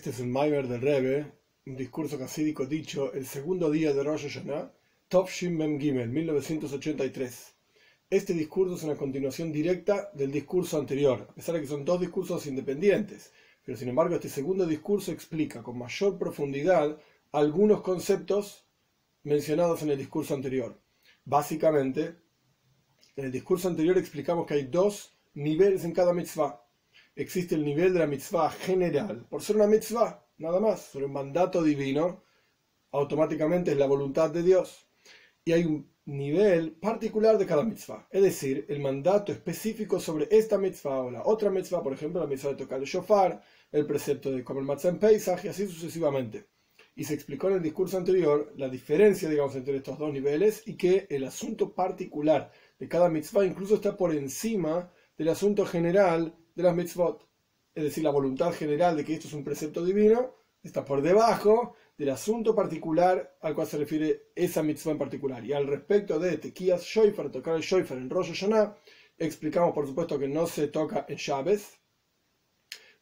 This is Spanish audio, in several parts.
Este es el Maimer del Rebbe, un discurso casídico dicho el segundo día de Rosh Hashanah, Tovshin Mem Gimel, 1983. Este discurso es una continuación directa del discurso anterior, a pesar de que son dos discursos independientes, pero sin embargo este segundo discurso explica con mayor profundidad algunos conceptos mencionados en el discurso anterior. Básicamente, en el discurso anterior explicamos que hay dos niveles en cada mitzvah existe el nivel de la mitzvah general. Por ser una mitzvah, nada más, por un mandato divino, automáticamente es la voluntad de Dios. Y hay un nivel particular de cada mitzvah, es decir, el mandato específico sobre esta mitzvah o la otra mitzvah, por ejemplo, la mitzvah de tocar el shofar, el precepto de comer matzah en Pesach y así sucesivamente. Y se explicó en el discurso anterior la diferencia, digamos, entre estos dos niveles y que el asunto particular de cada mitzvah incluso está por encima del asunto general de las mitzvot. Es decir, la voluntad general de que esto es un precepto divino está por debajo del asunto particular al cual se refiere esa mitzvah en particular. Y al respecto de Tequías Shoifar, tocar el Shoifar en Rosh Hashanah, explicamos por supuesto que no se toca en Shabes,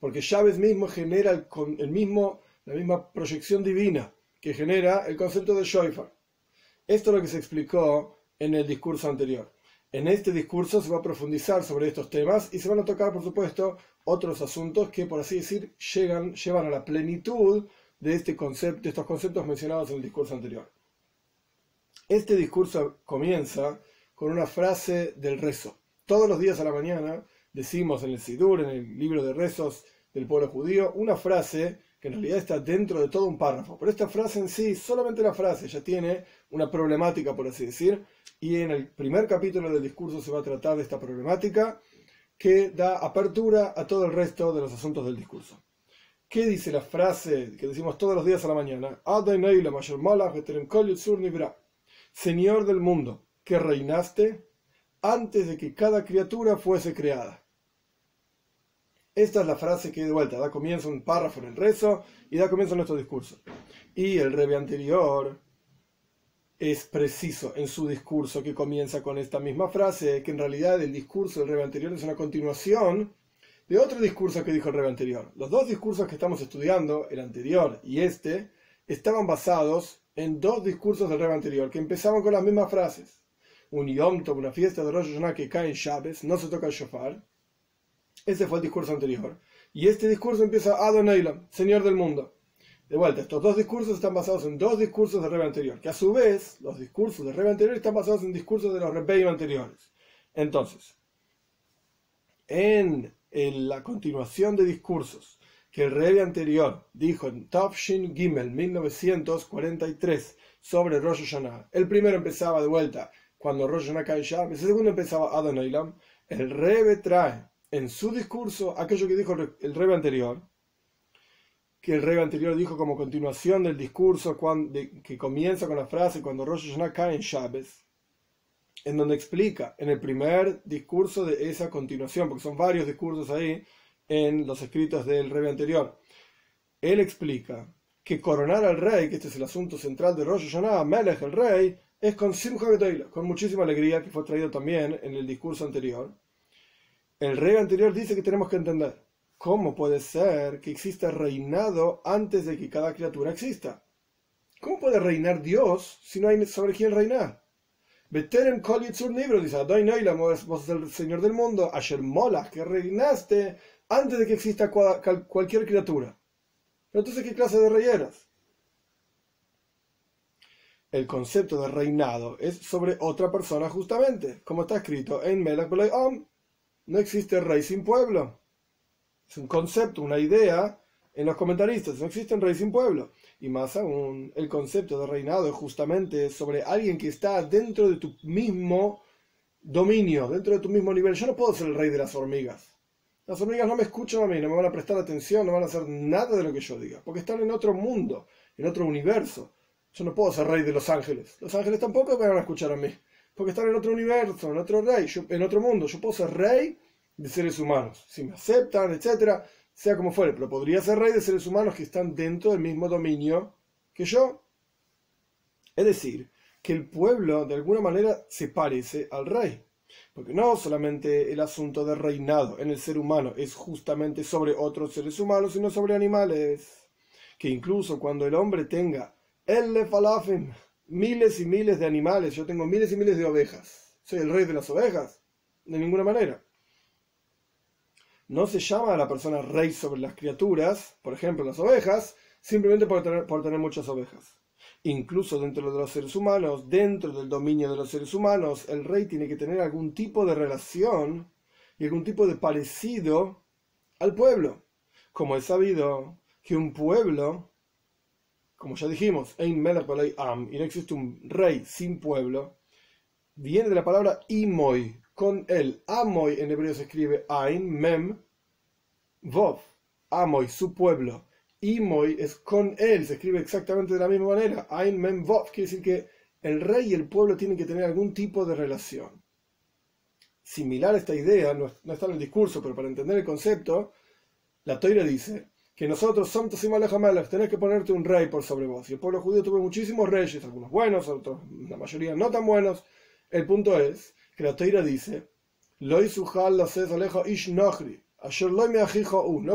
porque Shabes mismo genera el, el mismo, la misma proyección divina que genera el concepto de Shoifar. Esto es lo que se explicó en el discurso anterior. En este discurso se va a profundizar sobre estos temas y se van a tocar, por supuesto, otros asuntos que, por así decir, llegan, llevan a la plenitud de, este concepto, de estos conceptos mencionados en el discurso anterior. Este discurso comienza con una frase del rezo. Todos los días a la mañana decimos en el Sidur, en el libro de rezos del pueblo judío, una frase que en realidad está dentro de todo un párrafo. Pero esta frase en sí, solamente la frase, ya tiene una problemática, por así decir, y en el primer capítulo del discurso se va a tratar de esta problemática que da apertura a todo el resto de los asuntos del discurso. ¿Qué dice la frase que decimos todos los días a la mañana? Señor del mundo, que reinaste antes de que cada criatura fuese creada. Esta es la frase que de vuelta da comienzo un párrafo en el rezo y da comienzo a nuestro discurso. Y el rebe anterior es preciso en su discurso que comienza con esta misma frase, que en realidad el discurso del rebe anterior es una continuación de otro discurso que dijo el rebe anterior. Los dos discursos que estamos estudiando, el anterior y este, estaban basados en dos discursos del rebe anterior que empezaban con las mismas frases. Un Yom Tov, una fiesta de Rosh Hashanah que cae en Shabes, no se toca el shofar. Ese fue el discurso anterior. Y este discurso empieza Adonailam, Señor del mundo. De vuelta, estos dos discursos están basados en dos discursos del Rebbe anterior, que a su vez los discursos del Rebbe anterior están basados en discursos de los Rebbe anteriores. Entonces, en, la continuación de discursos que el Rebbe anterior dijo en Topshin Gimel 1943 sobre Rosh Hashanah, el primero empezaba de vuelta cuando Rosh Hashanah cae ya, el segundo empezaba Adonailam, el Rebbe trae en su discurso aquello que dijo el Rebbe anterior, que el rey anterior dijo como continuación del discurso que comienza con la frase cuando Rosh Hashanah cae en Shabes, en donde explica en el primer discurso de esa continuación, porque son varios discursos ahí en los escritos del rey anterior. Él explica que coronar al rey, que este es el asunto central de Rosh Hashanah, Melech el rey, es con Simcha con muchísima alegría, que fue traído también en el discurso anterior. El rey anterior dice que tenemos que entender ¿Cómo puede ser que exista reinado antes de que cada criatura exista? ¿Cómo puede reinar Dios si no hay sobre quién reinar? Beteren Kol Yitzur Nibro dice, vos el Señor del mundo, Asher Mola, que reinaste antes de que exista cualquier criatura. Pero entonces, ¿qué clase de rey eras? El concepto de reinado es sobre otra persona justamente, como está escrito en Melach Om. No existe rey sin pueblo es un concepto, una idea en los comentaristas. No existe un rey sin pueblo. Y más aún, el concepto de reinado es justamente sobre alguien que está dentro de tu mismo dominio, dentro de tu mismo nivel. Yo no puedo ser el rey de las hormigas. Las hormigas no me escuchan a mí, no me van a prestar atención, no van a hacer nada de lo que yo diga, porque están en otro mundo, en otro universo. Yo no puedo ser rey de los ángeles. Los ángeles tampoco me van a escuchar a mí, porque están en otro universo, en otro rey, en otro mundo. Yo puedo ser rey de seres humanos, si me aceptan, etcétera, sea como fuere, pero podría ser rey de seres humanos que están dentro del mismo dominio que yo. Es decir, que el pueblo de alguna manera se parece al rey. Porque no solamente el asunto de reinado en el ser humano es justamente sobre otros seres humanos, sino sobre animales. que incluso cuando el hombre tenga el falafim, miles y miles de animales, yo tengo miles y miles de ovejas, soy el rey de las ovejas, de ninguna manera. No se llama a la persona rey sobre las criaturas, por ejemplo las ovejas, simplemente por tener, por tener muchas ovejas. Incluso dentro de los seres humanos, dentro del dominio de los seres humanos, el rey tiene que tener algún tipo de relación y algún tipo de parecido al pueblo. Como es sabido que un pueblo, como ya dijimos, Ein Am, y no existe un rey sin pueblo, viene de la palabra Imoy, con el Amoy en hebreo se escribe Ein, Mem, Vov, Amoy, su pueblo. Imoy es con él, se escribe exactamente de la misma manera. Ein, Mem, Vov, quiere decir que el rey y el pueblo tienen que tener algún tipo de relación. Similar a esta idea, no, está en el discurso, pero para entender el concepto, la Toira dice que nosotros somos tenés que ponerte un rey por sobre vos. Y el pueblo judío tuvo muchísimos reyes, algunos buenos, otros, la mayoría no tan buenos. El punto es que la Teira dice, no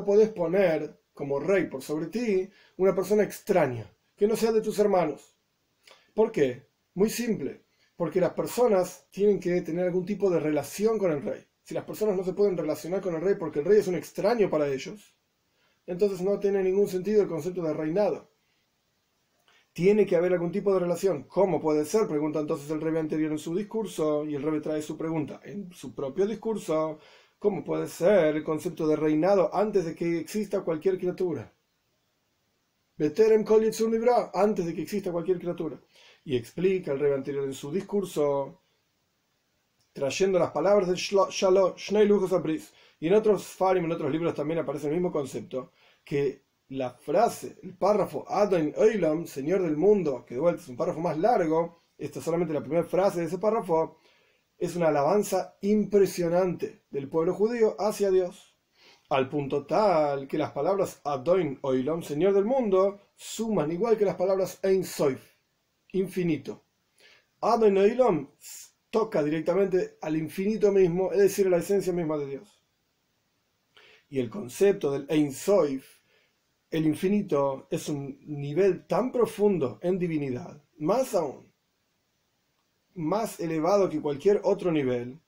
podés poner como rey por sobre ti una persona extraña, que no sea de tus hermanos. ¿Por qué? Muy simple, porque las personas tienen que tener algún tipo de relación con el rey. Si las personas no se pueden relacionar con el rey porque el rey es un extraño para ellos, entonces no tiene ningún sentido el concepto de reinado tiene que haber algún tipo de relación. ¿Cómo puede ser? Pregunta entonces el rey anterior en su discurso y el rey trae su pregunta en su propio discurso. ¿Cómo puede ser el concepto de reinado antes de que exista cualquier criatura? Beterem libra, antes de que exista cualquier criatura. Y explica el rey anterior en su discurso, trayendo las palabras de Shalom, Shnei Abris. Y en otros farim, en otros libros también aparece el mismo concepto, que la frase, el párrafo Adon Oilam, Señor del mundo, que de vuelta es un párrafo más largo, esta es solamente la primera frase de ese párrafo, es una alabanza impresionante del pueblo judío hacia Dios, al punto tal que las palabras Adon Oilam, Señor del mundo, suman igual que las palabras Ein Soif, infinito. Adon Oilam toca directamente al infinito mismo, es decir, a la esencia misma de Dios. Y el concepto del Ein Soif el infinito es un nivel tan profundo en divinidad, más aún, más elevado que cualquier otro nivel,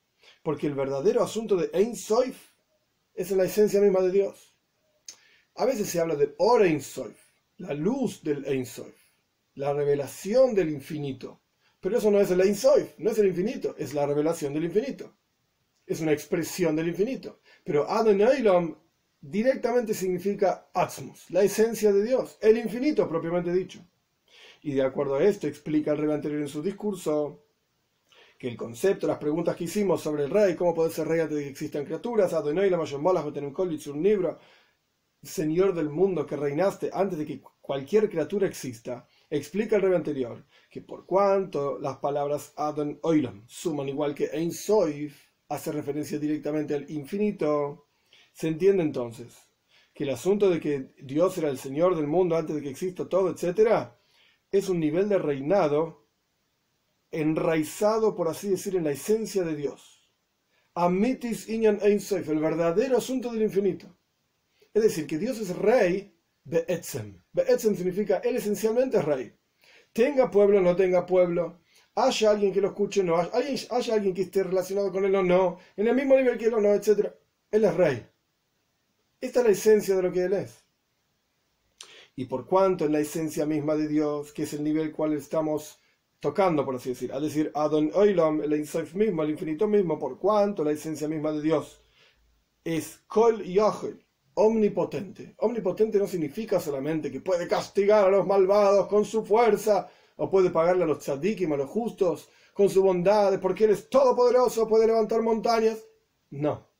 porque el verdadero asunto de Ein Soif es en la esencia misma de Dios. A veces se habla de Or Ein Soif, la luz del Ein Soif, la revelación del infinito. Pero eso no es el Ein Soif, no es el infinito, es la revelación del infinito. Es una expresión del infinito. Pero Adonai directamente significa Atmos, la esencia de Dios, el infinito propiamente dicho. Y de acuerdo a esto explica el rey anterior en su discurso que el concepto, las preguntas que hicimos sobre el rey, cómo puede ser rey antes de que existan criaturas, Adonai la un libro, Señor del mundo que reinaste antes de que cualquier criatura exista, explica el rey anterior que por cuanto las palabras Adon Oilam suman igual que Ein Soif, hace referencia directamente al infinito, se entiende entonces que el asunto de que Dios era el Señor del mundo antes de que exista todo, etc., es un nivel de reinado enraizado, por así decir, en la esencia de Dios. Amitis Inyan Einsof, el verdadero asunto del infinito. Es decir, que Dios es rey Be'etzem. Be'etzem significa, él esencialmente es rey. Tenga pueblo no tenga pueblo, haya alguien que lo escuche o no, haya, alguien que esté relacionado con él o no, en el mismo nivel que él o no, etc. Él es rey. Esta es la esencia de lo que Él es. Y por cuanto en la esencia misma de Dios, que es el nivel cual estamos tocando, por así decir, a decir Adon Oilam, el Insaif mismo, el infinito mismo, por cuanto la esencia misma de Dios es Kol Yahel, omnipotente. Omnipotente no significa solamente que puede castigar a los malvados con su fuerza, o puede pagarle a los tzadikim, a los justos, con su bondad, porque Él es todopoderoso, puede levantar montañas. No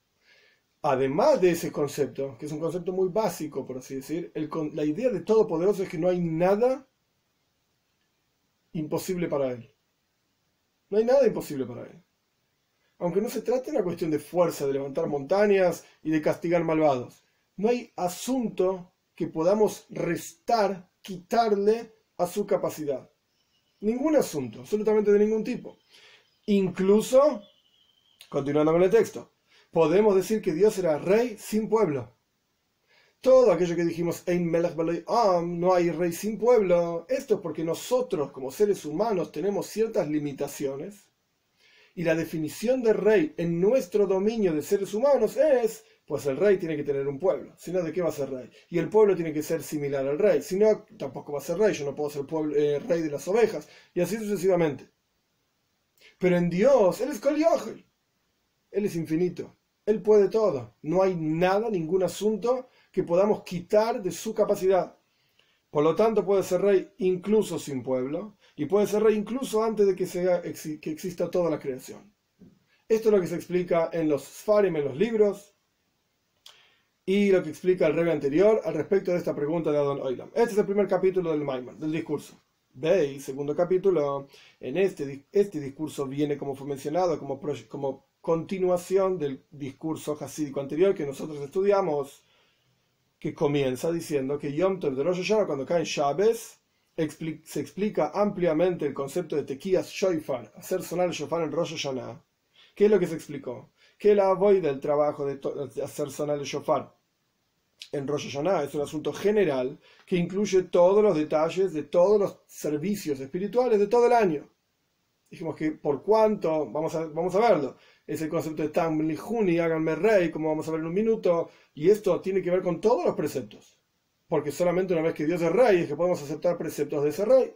además de ese concepto, que es un concepto muy básico, por así decir, la idea de todopoderoso es que no hay nada imposible para él. No hay nada imposible para él. Aunque no se trate de una cuestión de fuerza, de levantar montañas y de castigar malvados. No hay asunto que podamos restar, quitarle a su capacidad. Ningún asunto, absolutamente de ningún tipo. Incluso, continuando con el texto, podemos decir que Dios era rey sin pueblo. todo aquello que dijimos, Ein Melech Am, no hay rey sin pueblo, esto es porque nosotros como seres humanos tenemos ciertas limitaciones y la definición de rey en nuestro dominio de seres humanos es, pues el rey tiene que tener un pueblo, si no, ¿de qué va a ser rey? Y el pueblo tiene que ser similar al rey, si no, tampoco va a ser rey, yo no puedo ser pueblo, eh, rey de las ovejas, y así sucesivamente. Pero en Dios, Él es Kol Él es infinito, Él puede todo, no hay nada, ningún asunto que podamos quitar de su capacidad. Por lo tanto, puede ser rey incluso sin pueblo y puede ser rey incluso antes de que, sea, que exista toda la creación. Esto es lo que se explica en los Sfarim, en los libros, y lo que explica el rey anterior al respecto de esta pregunta de Adon Oilam. Este es el primer capítulo del Maimon, del discurso. Veis, segundo capítulo, en este, este discurso viene, como fue mencionado, como, como continuación del discurso hasídico anterior que nosotros estudiamos que comienza diciendo que Yom Tov de Rosh Hashanah, cuando cae Shabes, se explica ampliamente el concepto de Tequías Shoifar, hacer sonar el shofar en Rosh Hashanah. ¿Qué es lo que se explicó? Que la voy del trabajo de, hacer sonar el shofar en Rosh Hashanah es un asunto general que incluye todos los detalles de todos los servicios espirituales de todo el año. Dijimos que por cuánto, vamos a, vamos a verlo, es el concepto de Tam Lihuni, háganme rey, como vamos a ver en un minuto, y esto tiene que ver con todos los preceptos. Porque solamente una vez que Dios es rey es que podemos aceptar preceptos de ese rey.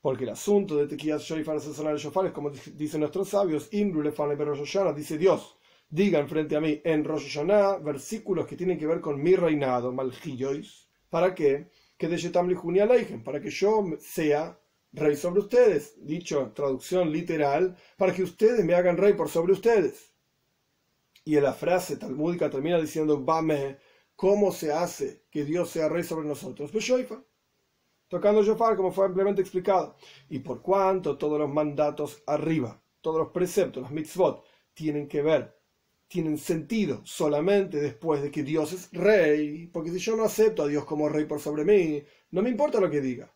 Porque el asunto de Tequías Shoifar, sonar el Shofar, es como dicen nuestros sabios, dice Dios, digan frente a mí en Rosh Hashanah versículos que tienen que ver con mi reinado, Malchillois, ¿para qué? Que de Shetam Lihuni para que yo sea rey sobre ustedes, dicho traducción literal, para que ustedes me hagan rey por sobre ustedes. Y en la frase talmúdica termina diciendo, Bame, ¿cómo se hace que Dios sea rey sobre nosotros? Pues Shoifa, tocando Shofar, como fue ampliamente explicado. Y por cuanto todos los mandatos arriba, todos los preceptos, los mitzvot, tienen que ver, tienen sentido solamente después de que Dios es rey, porque si yo no acepto a Dios como rey por sobre mí, no me importa lo que diga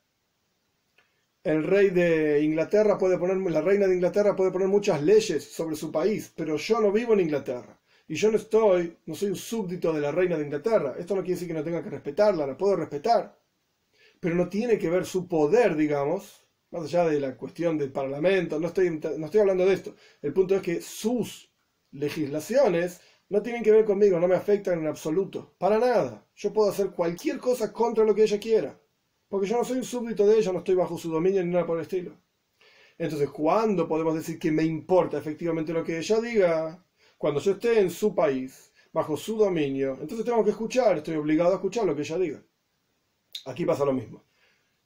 el rey de Inglaterra puede poner, la reina de Inglaterra puede poner muchas leyes sobre su país, pero yo no vivo en Inglaterra. Y yo no estoy, no soy un súbdito de la reina de Inglaterra. Esto no quiere decir que no tenga que respetarla, la puedo respetar. Pero no tiene que ver su poder, digamos, más allá de la cuestión del parlamento, no estoy, no estoy hablando de esto. El punto es que sus legislaciones no tienen que ver conmigo, no me afectan en absoluto, para nada. Yo puedo hacer cualquier cosa contra lo que ella quiera. Porque yo no soy un súbdito de ella, no estoy bajo su dominio ni nada por el estilo. Entonces, ¿cuándo podemos decir que me importa efectivamente lo que ella diga? Cuando yo esté en su país, bajo su dominio, entonces tengo que escuchar, estoy obligado a escuchar lo que ella diga. Aquí pasa lo mismo.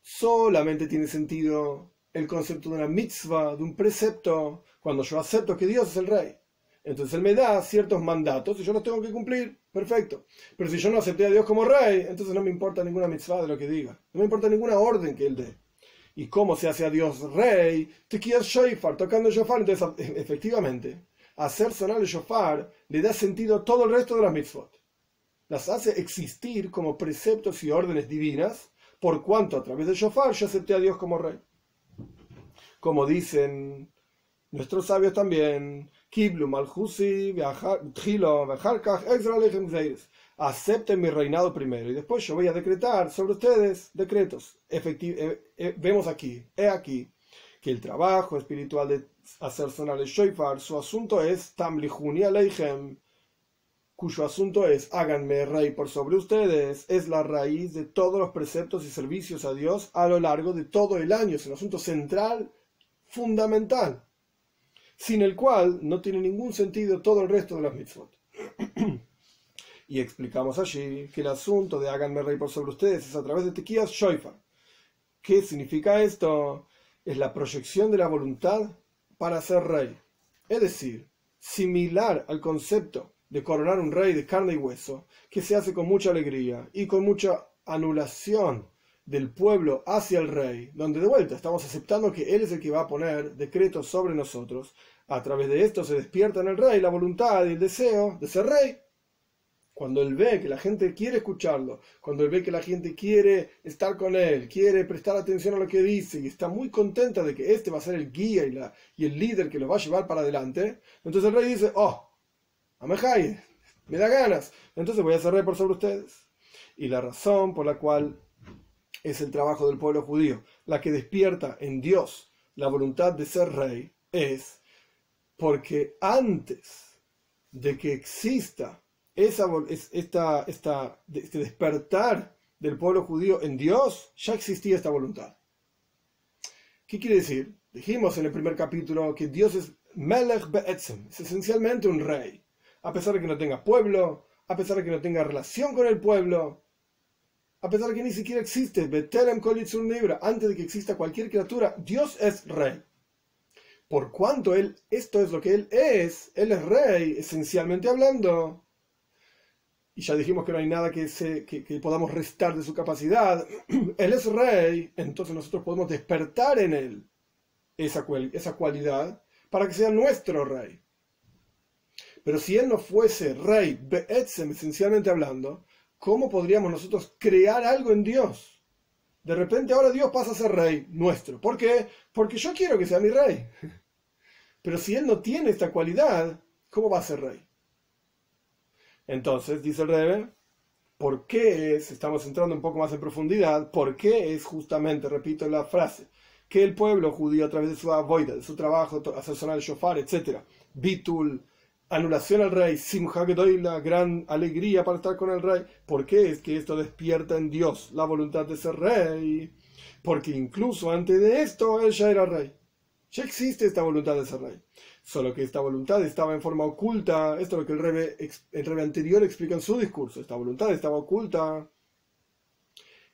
Solamente tiene sentido el concepto de una mitzvah, de un precepto, cuando yo acepto que Dios es el rey. Entonces Él me da ciertos mandatos y yo los tengo que cumplir. Perfecto. Pero si yo no acepté a Dios como rey, entonces no me importa ninguna mitzvah de lo que diga. No me importa ninguna orden que Él dé. ¿Y cómo se hace a Dios rey? Quieres shofar, tocando el shofar. Entonces, efectivamente, hacer sonar el shofar le da sentido a todo el resto de las mitzvot. Las hace existir como preceptos y órdenes divinas, por cuanto a través del shofar yo acepté a Dios como rey. Como dicen nuestros sabios también, Acepten mi reinado primero y después yo voy a decretar sobre ustedes decretos. Eh, eh, vemos aquí, he aquí, que el trabajo espiritual de hacer sonar el shofar, su asunto es Tamlihuni Aleichem, cuyo asunto es háganme rey por sobre ustedes, es la raíz de todos los preceptos y servicios a Dios a lo largo de todo el año. Es un asunto central, fundamental sin el cual no tiene ningún sentido todo el resto de las mitzvot. y explicamos allí que el asunto de háganme rey por sobre ustedes es a través de tequías shoifa. ¿Qué significa esto? Es la proyección de la voluntad para ser rey. Es decir, similar al concepto de coronar un rey de carne y hueso, que se hace con mucha alegría y con mucha anulación del pueblo hacia el rey, donde de vuelta estamos aceptando que él es el que va a poner decretos sobre nosotros, a través de esto se despierta en el rey la voluntad y el deseo de ser rey. Cuando él ve que la gente quiere escucharlo, cuando él ve que la gente quiere estar con él, quiere prestar atención a lo que dice y está muy contenta de que este va a ser el guía y, la, el líder que lo va a llevar para adelante, entonces el rey dice, oh, Amejai, me da ganas, entonces voy a ser rey por sobre ustedes. Y la razón por la cual es el trabajo del pueblo judío la que despierta en Dios la voluntad de ser rey es porque antes de que exista esa, esta, esta, este despertar del pueblo judío en Dios, ya existía esta voluntad. ¿Qué quiere decir? Dijimos en el primer capítulo que Dios es Melech Be'etzem, es esencialmente un rey. A pesar de que no tenga pueblo, a pesar de que no tenga relación con el pueblo, a pesar de que ni siquiera existe Betelem Kolitzun Libra, antes de que exista cualquier criatura, Dios es rey. Por cuanto él, esto es lo que él es, él es rey, esencialmente hablando. Y ya dijimos que no hay nada que, podamos restar de su capacidad. él es rey, entonces nosotros podemos despertar en él esa, esa cualidad para que sea nuestro rey. Pero si él no fuese rey, Be'etzem, esencialmente hablando, ¿cómo podríamos nosotros crear algo en Dios? De repente ahora Dios pasa a ser rey nuestro. ¿Por qué? Porque yo quiero que sea mi rey. Pero si él no tiene esta cualidad, ¿cómo va a ser rey? Entonces, dice el Rebe, ¿por qué es, estamos entrando un poco más en profundidad, por qué es justamente, repito la frase, que el pueblo judío a través de su avoida, de su trabajo, hacer sonar el shofar, etc., bitul, anulación al rey, simcha la gran alegría para estar con el rey, ¿por qué es que esto despierta en Dios la voluntad de ser rey? Porque incluso antes de esto él ya era rey. Ya existe esta voluntad de ser rey. Solo que esta voluntad estaba en forma oculta. Esto es lo que el rebe, el anterior explica en su discurso. Esta voluntad estaba oculta.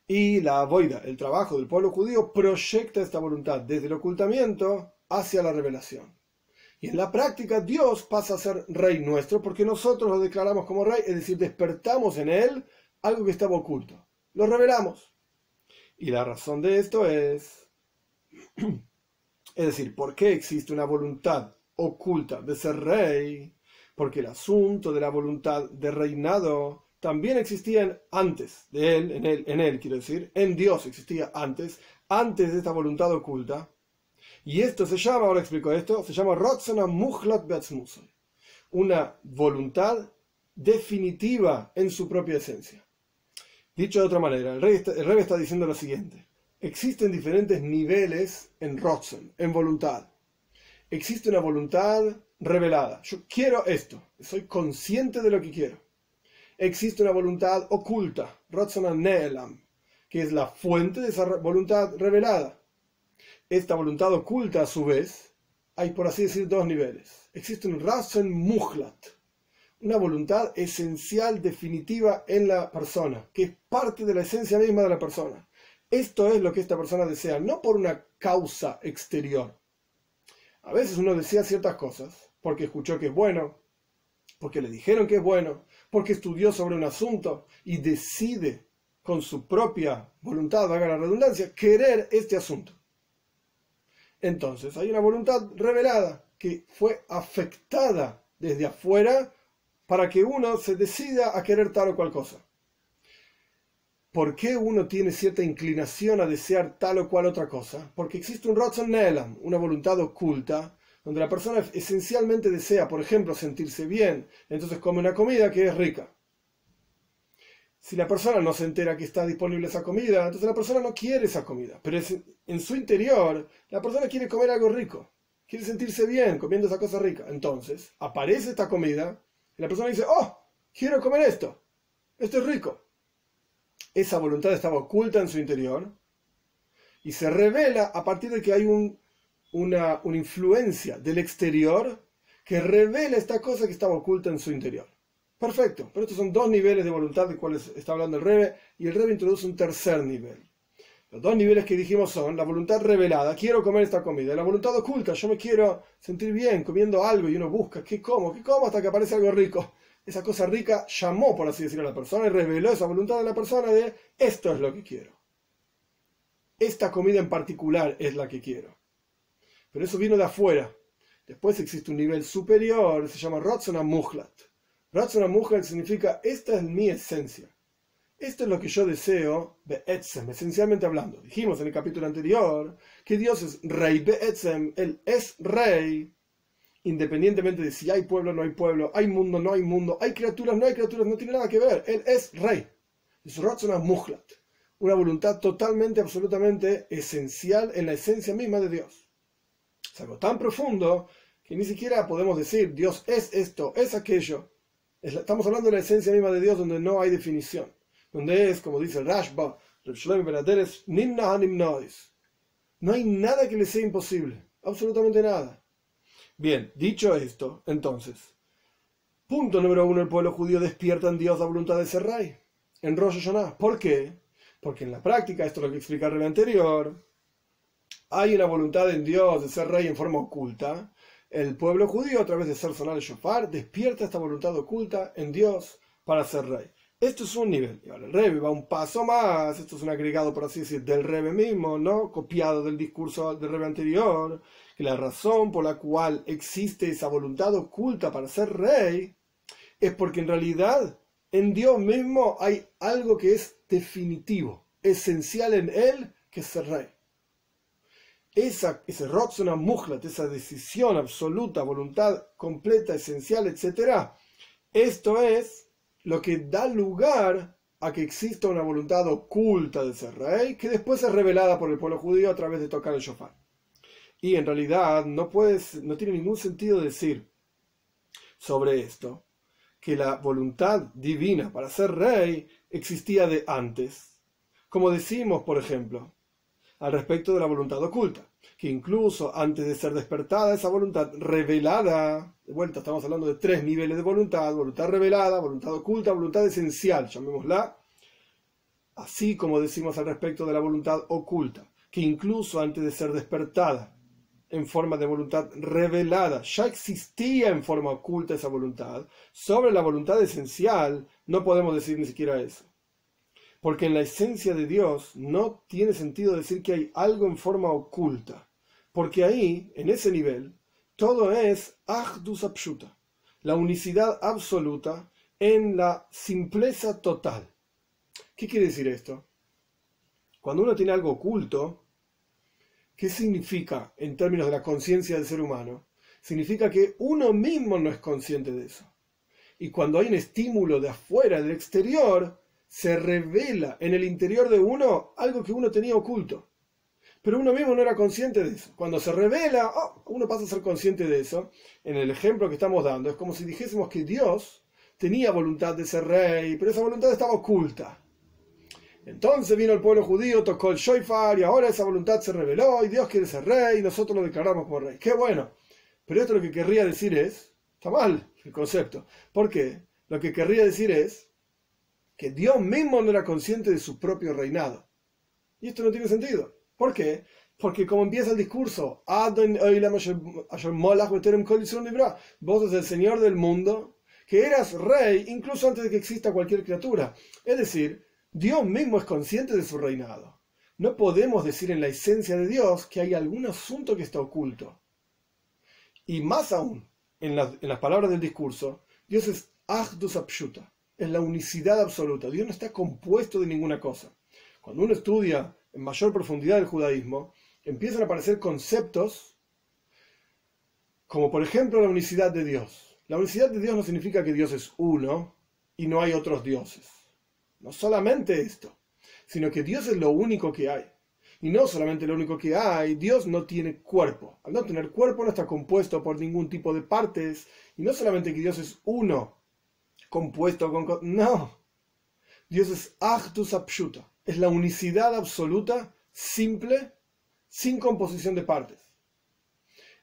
Y la boida, el trabajo del pueblo judío, proyecta esta voluntad desde el ocultamiento hacia la revelación. Y en la práctica Dios pasa a ser rey nuestro porque nosotros lo declaramos como rey, es decir, despertamos en él algo que estaba oculto. Lo revelamos. Y la razón de esto es Es decir, ¿por qué existe una voluntad oculta de ser rey? Porque el asunto de la voluntad de reinado también existía antes de él, en él, en él quiero decir, en Dios existía antes, antes de esta voluntad oculta. Y esto se llama, ahora explico esto, se llama Rotzana Muhlat Beatzmusay, una voluntad definitiva en su propia esencia. Dicho de otra manera, el rey, el rey está diciendo lo siguiente existen diferentes niveles en Rotzen, en voluntad. Existe una voluntad revelada. Yo quiero esto, soy consciente de lo que quiero. Existe una voluntad oculta, Rotzen Neelam, que es la fuente de esa voluntad revelada. Esta voluntad oculta, a su vez, hay por así decir dos niveles. Existe un Rasen Muhlat, una voluntad esencial, definitiva en la persona, que es parte de la esencia misma de la persona. Esto es lo que esta persona desea, no por una causa exterior. A veces uno desea ciertas cosas porque escuchó que es bueno, porque le dijeron que es bueno, porque estudió sobre un asunto y decide con su propia voluntad, haga la redundancia, querer este asunto. Entonces hay una voluntad revelada que fue afectada desde afuera para que uno se decida a querer tal o cual cosa. ¿Por qué uno tiene cierta inclinación a desear tal o cual otra cosa? Porque existe un Rotzen Nelam, una voluntad oculta, donde la persona esencialmente desea, por ejemplo, sentirse bien, entonces come una comida que es rica. Si la persona no se entera que está disponible esa comida, entonces la persona no quiere esa comida, pero en su interior la persona quiere comer algo rico, quiere sentirse bien comiendo esa cosa rica. Entonces aparece esta comida y la persona dice, oh, quiero comer esto, esto es rico esa voluntad estaba oculta en su interior y se revela a partir de que hay una, influencia del exterior que revela esta cosa que estaba oculta en su interior. Perfecto, pero estos son dos niveles de voluntad de cuales está hablando el Rebe y el Rebe introduce un tercer nivel. Los dos niveles que dijimos son la voluntad revelada, quiero comer esta comida, y la voluntad oculta, yo me quiero sentir bien comiendo algo y uno busca, ¿qué como? ¿Qué como? Hasta que aparece algo rico esa cosa rica llamó, por así decirlo, a la persona y reveló esa voluntad de la persona de esto es lo que quiero. Esta comida en particular es la que quiero. Pero eso vino de afuera. Después existe un nivel superior, se llama Rotzona Muhlat. Rotzona Muhlat significa esta es mi esencia. Esto es lo que yo deseo, Be'etzem, esencialmente hablando. Dijimos en el capítulo anterior que Dios es rey Be'etzem, Él es rey independientemente de si hay pueblo o no hay pueblo, hay mundo no hay mundo, hay criaturas no hay criaturas, no tiene nada que ver. Él es rey. Es Rotzona Muhlat, una voluntad totalmente, absolutamente esencial en la esencia misma de Dios. Es algo tan profundo que ni siquiera podemos decir Dios es esto, es aquello. Estamos hablando de la esencia misma de Dios donde no hay definición, donde es, como dice Rashba, no hay nada que le sea imposible, absolutamente nada. Bien, dicho esto, entonces, punto número uno, el pueblo judío despierta en Dios la voluntad de ser rey, en Rosh Hashanah. ¿Por qué? Porque en la práctica, esto es lo que explica el anterior, hay una voluntad en Dios de ser rey en forma oculta. El pueblo judío, a través de ser sonar el shofar, despierta esta voluntad oculta en Dios para ser rey. Esto es un nivel. Y el Rebe va un paso más. Esto es un agregado, por así decir, del Rebe mismo, ¿no? Copiado del discurso del Rebe anterior. Que la razón por la cual existe esa voluntad oculta para ser rey es porque en realidad en Dios mismo hay algo que es definitivo, esencial en Él, que es ser rey. Esa, ese Rotzona Muhlat, esa decisión absoluta, voluntad completa, esencial, etc. Esto es lo que da lugar a que exista una voluntad oculta de ser rey, que después es revelada por el pueblo judío a través de tocar el shofar. Y en realidad no, puedes, no tiene ningún sentido decir sobre esto que la voluntad divina para ser rey existía de antes. Como decimos, por ejemplo, al respecto de la voluntad oculta, que incluso antes de ser despertada esa voluntad revelada, de vuelta estamos hablando de tres niveles de voluntad, voluntad revelada, voluntad oculta, voluntad esencial, llamémosla, así como decimos al respecto de la voluntad oculta, que incluso antes de ser despertada en forma de voluntad revelada, ya existía en forma oculta esa voluntad, sobre la voluntad esencial no podemos decir ni siquiera eso. Porque en la esencia de Dios no tiene sentido decir que hay algo en forma oculta. Porque ahí, en ese nivel, todo es Ahdus Abshuta, la unicidad absoluta en la simpleza total. ¿Qué quiere decir esto? Cuando uno tiene algo oculto, ¿qué significa en términos de la conciencia del ser humano? Significa que uno mismo no es consciente de eso. Y cuando hay un estímulo de afuera, del exterior, se revela en el interior de uno algo que uno tenía oculto. Pero uno mismo no era consciente de eso. Cuando se revela, oh, uno pasa a ser consciente de eso. En el ejemplo que estamos dando, es como si dijésemos que Dios tenía voluntad de ser rey, pero esa voluntad estaba oculta. Entonces vino el pueblo judío, tocó el shofar y ahora esa voluntad se reveló y Dios quiere ser rey y nosotros lo declaramos como rey. Qué bueno. Pero esto lo que querría decir es, está mal el concepto. ¿Por qué? Lo que querría decir es que Dios mismo no era consciente de su propio reinado. Y esto no tiene sentido. ¿Por qué? Porque como empieza el discurso, vos sos el Señor del mundo, que eras rey incluso antes de que exista cualquier criatura. Es decir, Dios mismo es consciente de su reinado. No podemos decir en la esencia de Dios que hay algún asunto que está oculto. Y más aún, en, las palabras del discurso, Dios es Ahdus Abshuta, es la unicidad absoluta. Dios no está compuesto de ninguna cosa. Cuando uno estudia en mayor profundidad el judaísmo, empiezan a aparecer conceptos como por ejemplo la unicidad de Dios. La unicidad de Dios no significa que Dios es uno y no hay otros dioses. No solamente esto, sino que Dios es lo único que hay. Y no solamente lo único que hay, Dios no tiene cuerpo. Al no tener cuerpo no está compuesto por ningún tipo de partes. Y no solamente que Dios es uno, compuesto con... No. Dios es Actus Abshuta. Es la unicidad absoluta, simple, sin composición de partes.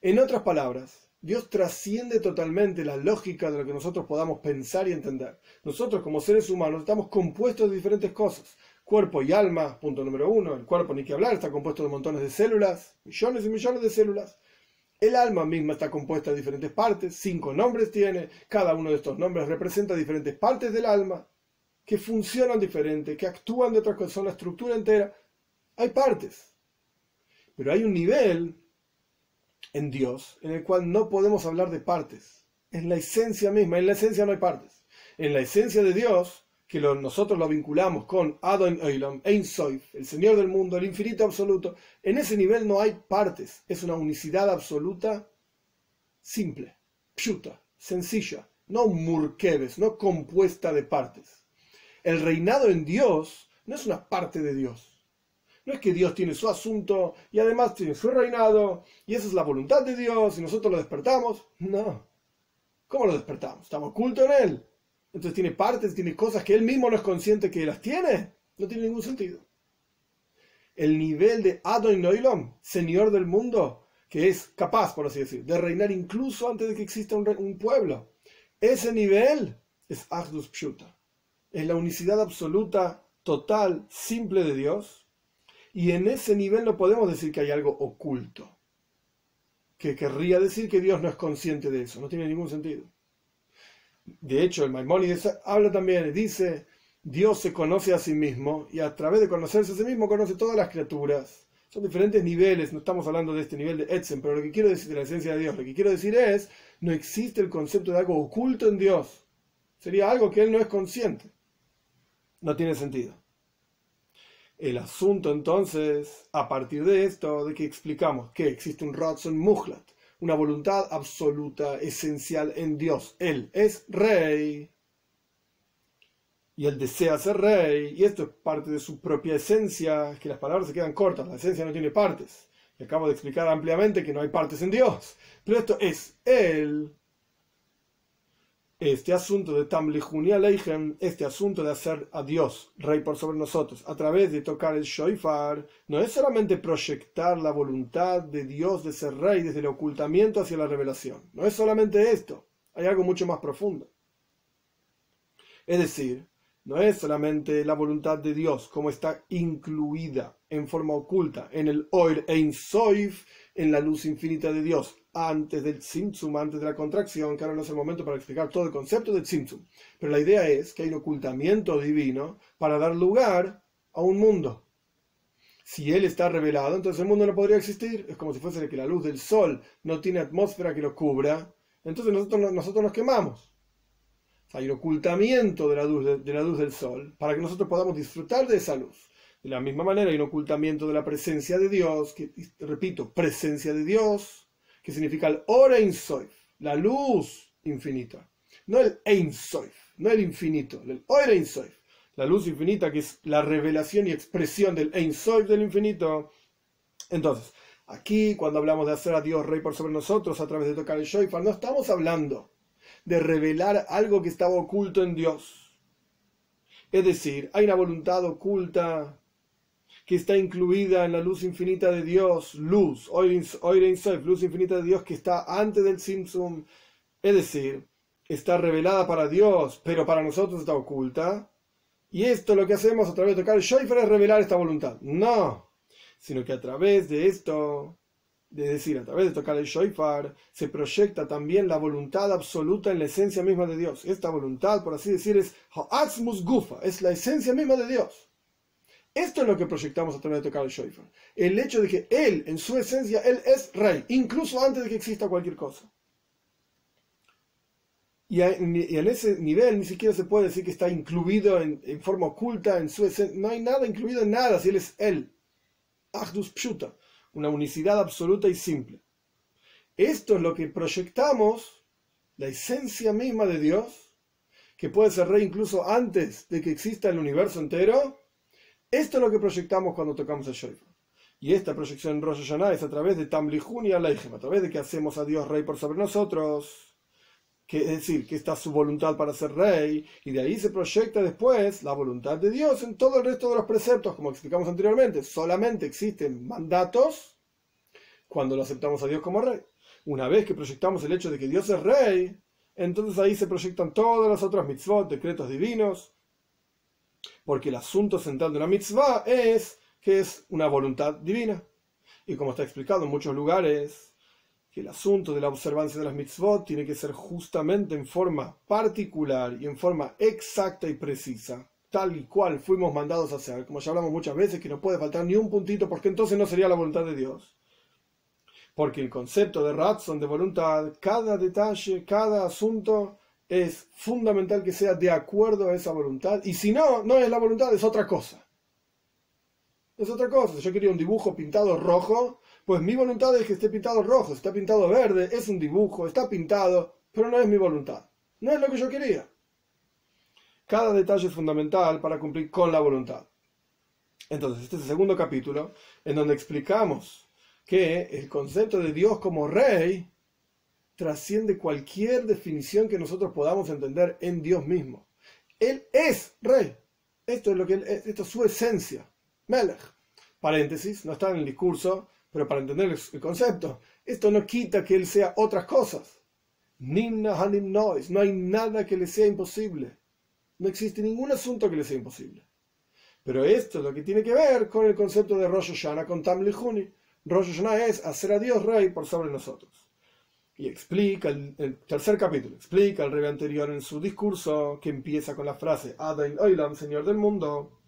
En otras palabras, Dios trasciende totalmente la lógica de lo que nosotros podamos pensar y entender. Nosotros como seres humanos estamos compuestos de diferentes cosas. Cuerpo y alma, punto número uno. El cuerpo, ni que hablar, está compuesto de montones de células, millones y millones de células. El alma misma está compuesta de diferentes partes, cinco nombres tiene, cada uno de estos nombres representa diferentes partes del alma, que funcionan diferente, que actúan de otras cosas, son la estructura entera. Hay partes, pero hay un nivel en Dios en el cual no podemos hablar de partes. Es la esencia misma, en la esencia no hay partes. En la esencia de Dios nosotros lo vinculamos con Adon Eilam, Ein Soif, el Señor del mundo, el infinito absoluto, en ese nivel no hay partes, es una unicidad absoluta simple, pshuta, sencilla, no murkeves, no compuesta de partes. El reinado en Dios no es una parte de Dios. No es que Dios tiene su asunto y además tiene su reinado y esa es la voluntad de Dios y nosotros lo despertamos. No. ¿Cómo lo despertamos? Estamos ocultos en Él. Entonces tiene partes, tiene cosas que Él mismo no es consciente que las tiene. No tiene ningún sentido. El nivel de Adon Noilom, Señor del mundo, que es capaz, por así decir, de reinar incluso antes de que exista un, un pueblo. Ese nivel es Agdus Pshuta. Es la unicidad absoluta, total, simple de Dios. Y en ese nivel no podemos decir que hay algo oculto. Que querría decir que Dios no es consciente de eso. No tiene ningún sentido. De hecho, el Maimónides habla también, dice, Dios se conoce a sí mismo y a través de conocerse a sí mismo conoce todas las criaturas. Son diferentes niveles, no estamos hablando de este nivel de Etzen, pero lo que quiero decir de la esencia de Dios, lo que quiero decir es, no existe el concepto de algo oculto en Dios. Sería algo que Él no es consciente. No tiene sentido. El asunto entonces, a partir de esto, de que explicamos que existe un Ratson Muhlat, una voluntad absoluta, esencial en Dios. Él es rey. Y él desea ser rey. Y esto es parte de su propia esencia, que las palabras se quedan cortas, la esencia no tiene partes. Y acabo de explicar ampliamente que no hay partes en Dios. Pero esto es él. Este asunto de Tamlihuni Aleichem, este asunto de hacer a Dios rey por sobre nosotros a través de tocar el shoifar, no es solamente proyectar la voluntad de Dios de ser rey desde el ocultamiento hacia la revelación. No es solamente esto, hay algo mucho más profundo. Es decir, no es solamente la voluntad de Dios como está incluida en forma oculta en el Oir Ein Soif, en la luz infinita de Dios, antes del Tzimtzum, antes de la contracción, que ahora no es el momento para explicar todo el concepto del Tzimtzum. Pero la idea es que hay un ocultamiento divino para dar lugar a un mundo. Si él está revelado, entonces el mundo no podría existir. Es como si fuese que la luz del sol no tiene atmósfera que lo cubra. Entonces nosotros, nosotros nos quemamos hay un ocultamiento de la, luz, de, la luz del sol para que nosotros podamos disfrutar de esa luz. De la misma manera hay un ocultamiento de la presencia de Dios, que repito, presencia de Dios, que significa el Ora Soif, la luz infinita. No el Ein Soif, no el infinito, el Ora Soif, la luz infinita que es la revelación y expresión del Ein del infinito. Entonces, aquí cuando hablamos de hacer a Dios rey por sobre nosotros a través de tocar el Shoifar, no estamos hablando de revelar algo que estaba oculto en Dios. Es decir, hay una voluntad oculta que está incluida en la luz infinita de Dios, luz, luz infinita de Dios que está antes del Simsum, es decir, está revelada para Dios, pero para nosotros está oculta. Y esto lo que hacemos a través de tocar el shofar es revelar esta voluntad. No, sino que a través de esto es decir, a través de tocar el shofar, se proyecta también la voluntad absoluta en la esencia misma de Dios. Esta voluntad, por así decir, es gufa, es la esencia misma de Dios. Esto es lo que proyectamos a través de tocar el shofar. El hecho de que Él, en su esencia, Él es rey, incluso antes de que exista cualquier cosa. Y en ese nivel ni siquiera se puede decir que está incluido en, forma oculta en su esencia. No hay nada incluido en nada si Él es Él. Agdus Pshuta una unicidad absoluta y simple. Esto es lo que proyectamos, la esencia misma de Dios, que puede ser rey incluso antes de que exista el universo entero. Esto es lo que proyectamos cuando tocamos el shofar. Y esta proyección en Rosh Hashanah es a través de Tamlihun y Aleichem, a través de que hacemos a Dios rey por sobre nosotros que es decir, que está su voluntad para ser rey, y de ahí se proyecta después la voluntad de Dios en todo el resto de los preceptos, como explicamos anteriormente. Solamente existen mandatos cuando lo aceptamos a Dios como rey. Una vez que proyectamos el hecho de que Dios es rey, entonces ahí se proyectan todas las otras mitzvot, decretos divinos, porque el asunto central de una mitzvah es que es una voluntad divina. Y como está explicado en muchos lugares, que el asunto de la observancia de las mitzvot tiene que ser justamente en forma particular y en forma exacta y precisa, tal y cual fuimos mandados a hacer, como ya hablamos muchas veces, que no puede faltar ni un puntito, porque entonces no sería la voluntad de Dios. Porque el concepto de razón, de voluntad, cada detalle, cada asunto, es fundamental que sea de acuerdo a esa voluntad, y si no, no es la voluntad, es otra cosa. Es otra cosa. Si yo quería un dibujo pintado rojo, pues mi voluntad es que esté pintado rojo, está pintado verde, es un dibujo, está pintado, pero no es mi voluntad. No es lo que yo quería. Cada detalle es fundamental para cumplir con la voluntad. Entonces, este es el segundo capítulo en donde explicamos que el concepto de Dios como rey trasciende cualquier definición que nosotros podamos entender en Dios mismo. Él es rey. Esto es lo que esto es su esencia. Melech. Paréntesis, no está en el discurso, pero para entender el concepto, esto no quita que él sea otras cosas. Nimna hanim no hay nada que le sea imposible. No existe ningún asunto que le sea imposible. Pero esto es lo que tiene que ver con el concepto de Rosh Hashanah, con Tam Lihuni. Rosh Hashanah es hacer a Dios rey por sobre nosotros. Y explica el, tercer capítulo, explica el rey anterior en su discurso, que empieza con la frase Adain Oilam, Señor del mundo,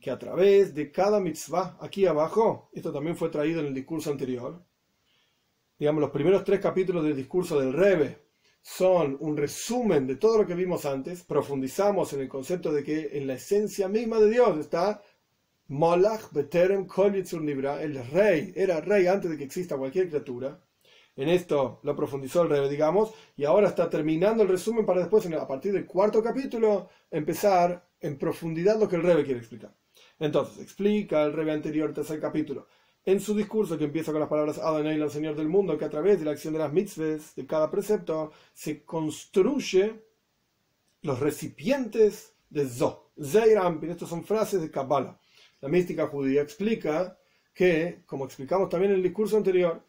que a través de cada mitzvah, aquí abajo, esto también fue traído en el discurso anterior, digamos, los primeros tres capítulos del discurso del Rebe son un resumen de todo lo que vimos antes, profundizamos en el concepto de que en la esencia misma de Dios está Molach Beterem Kol Nibra, el rey, era rey antes de que exista cualquier criatura, en esto lo profundizó el rey, digamos, y ahora está terminando el resumen para después, a partir del cuarto capítulo, empezar en profundidad lo que el rey quiere explicar. Entonces, explica el rey anterior, tercer capítulo, en su discurso que empieza con las palabras Adonai, el Señor del mundo, que a través de la acción de las mitzvahs, de cada precepto, se construye los recipientes de Zo. Zeirampin, estas son frases de Kabbalah. La mística judía explica que, como explicamos también en el discurso anterior,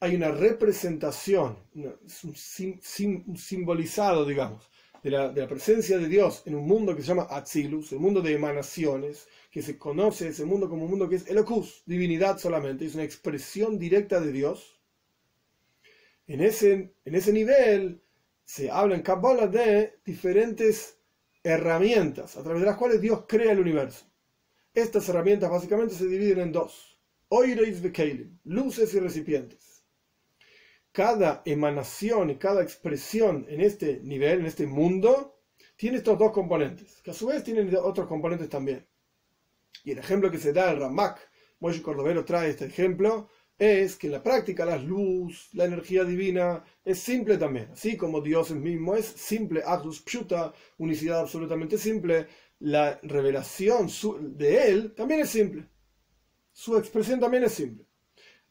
hay una representación, un, simbolizado, digamos, de la, presencia de Dios en un mundo que se llama Atzilus, el mundo de emanaciones, que se conoce ese mundo como un mundo que es Elokus, divinidad solamente, es una expresión directa de Dios. En ese, nivel se habla en Kabbalah de diferentes herramientas a través de las cuales Dios crea el universo. Estas herramientas básicamente se dividen en dos: Oireis Vekeilim, luces y recipientes cada emanación y cada expresión en este nivel, en este mundo, tiene estos dos componentes, que a su vez tienen otros componentes también. Y el ejemplo que se da en Ramak, Moshe Cordovero trae este ejemplo, es que en la práctica la luz, la energía divina, es simple también. Así como Dios mismo es simple, Ahdus Pshuta, unicidad absolutamente simple, la revelación de Él también es simple. Su expresión también es simple.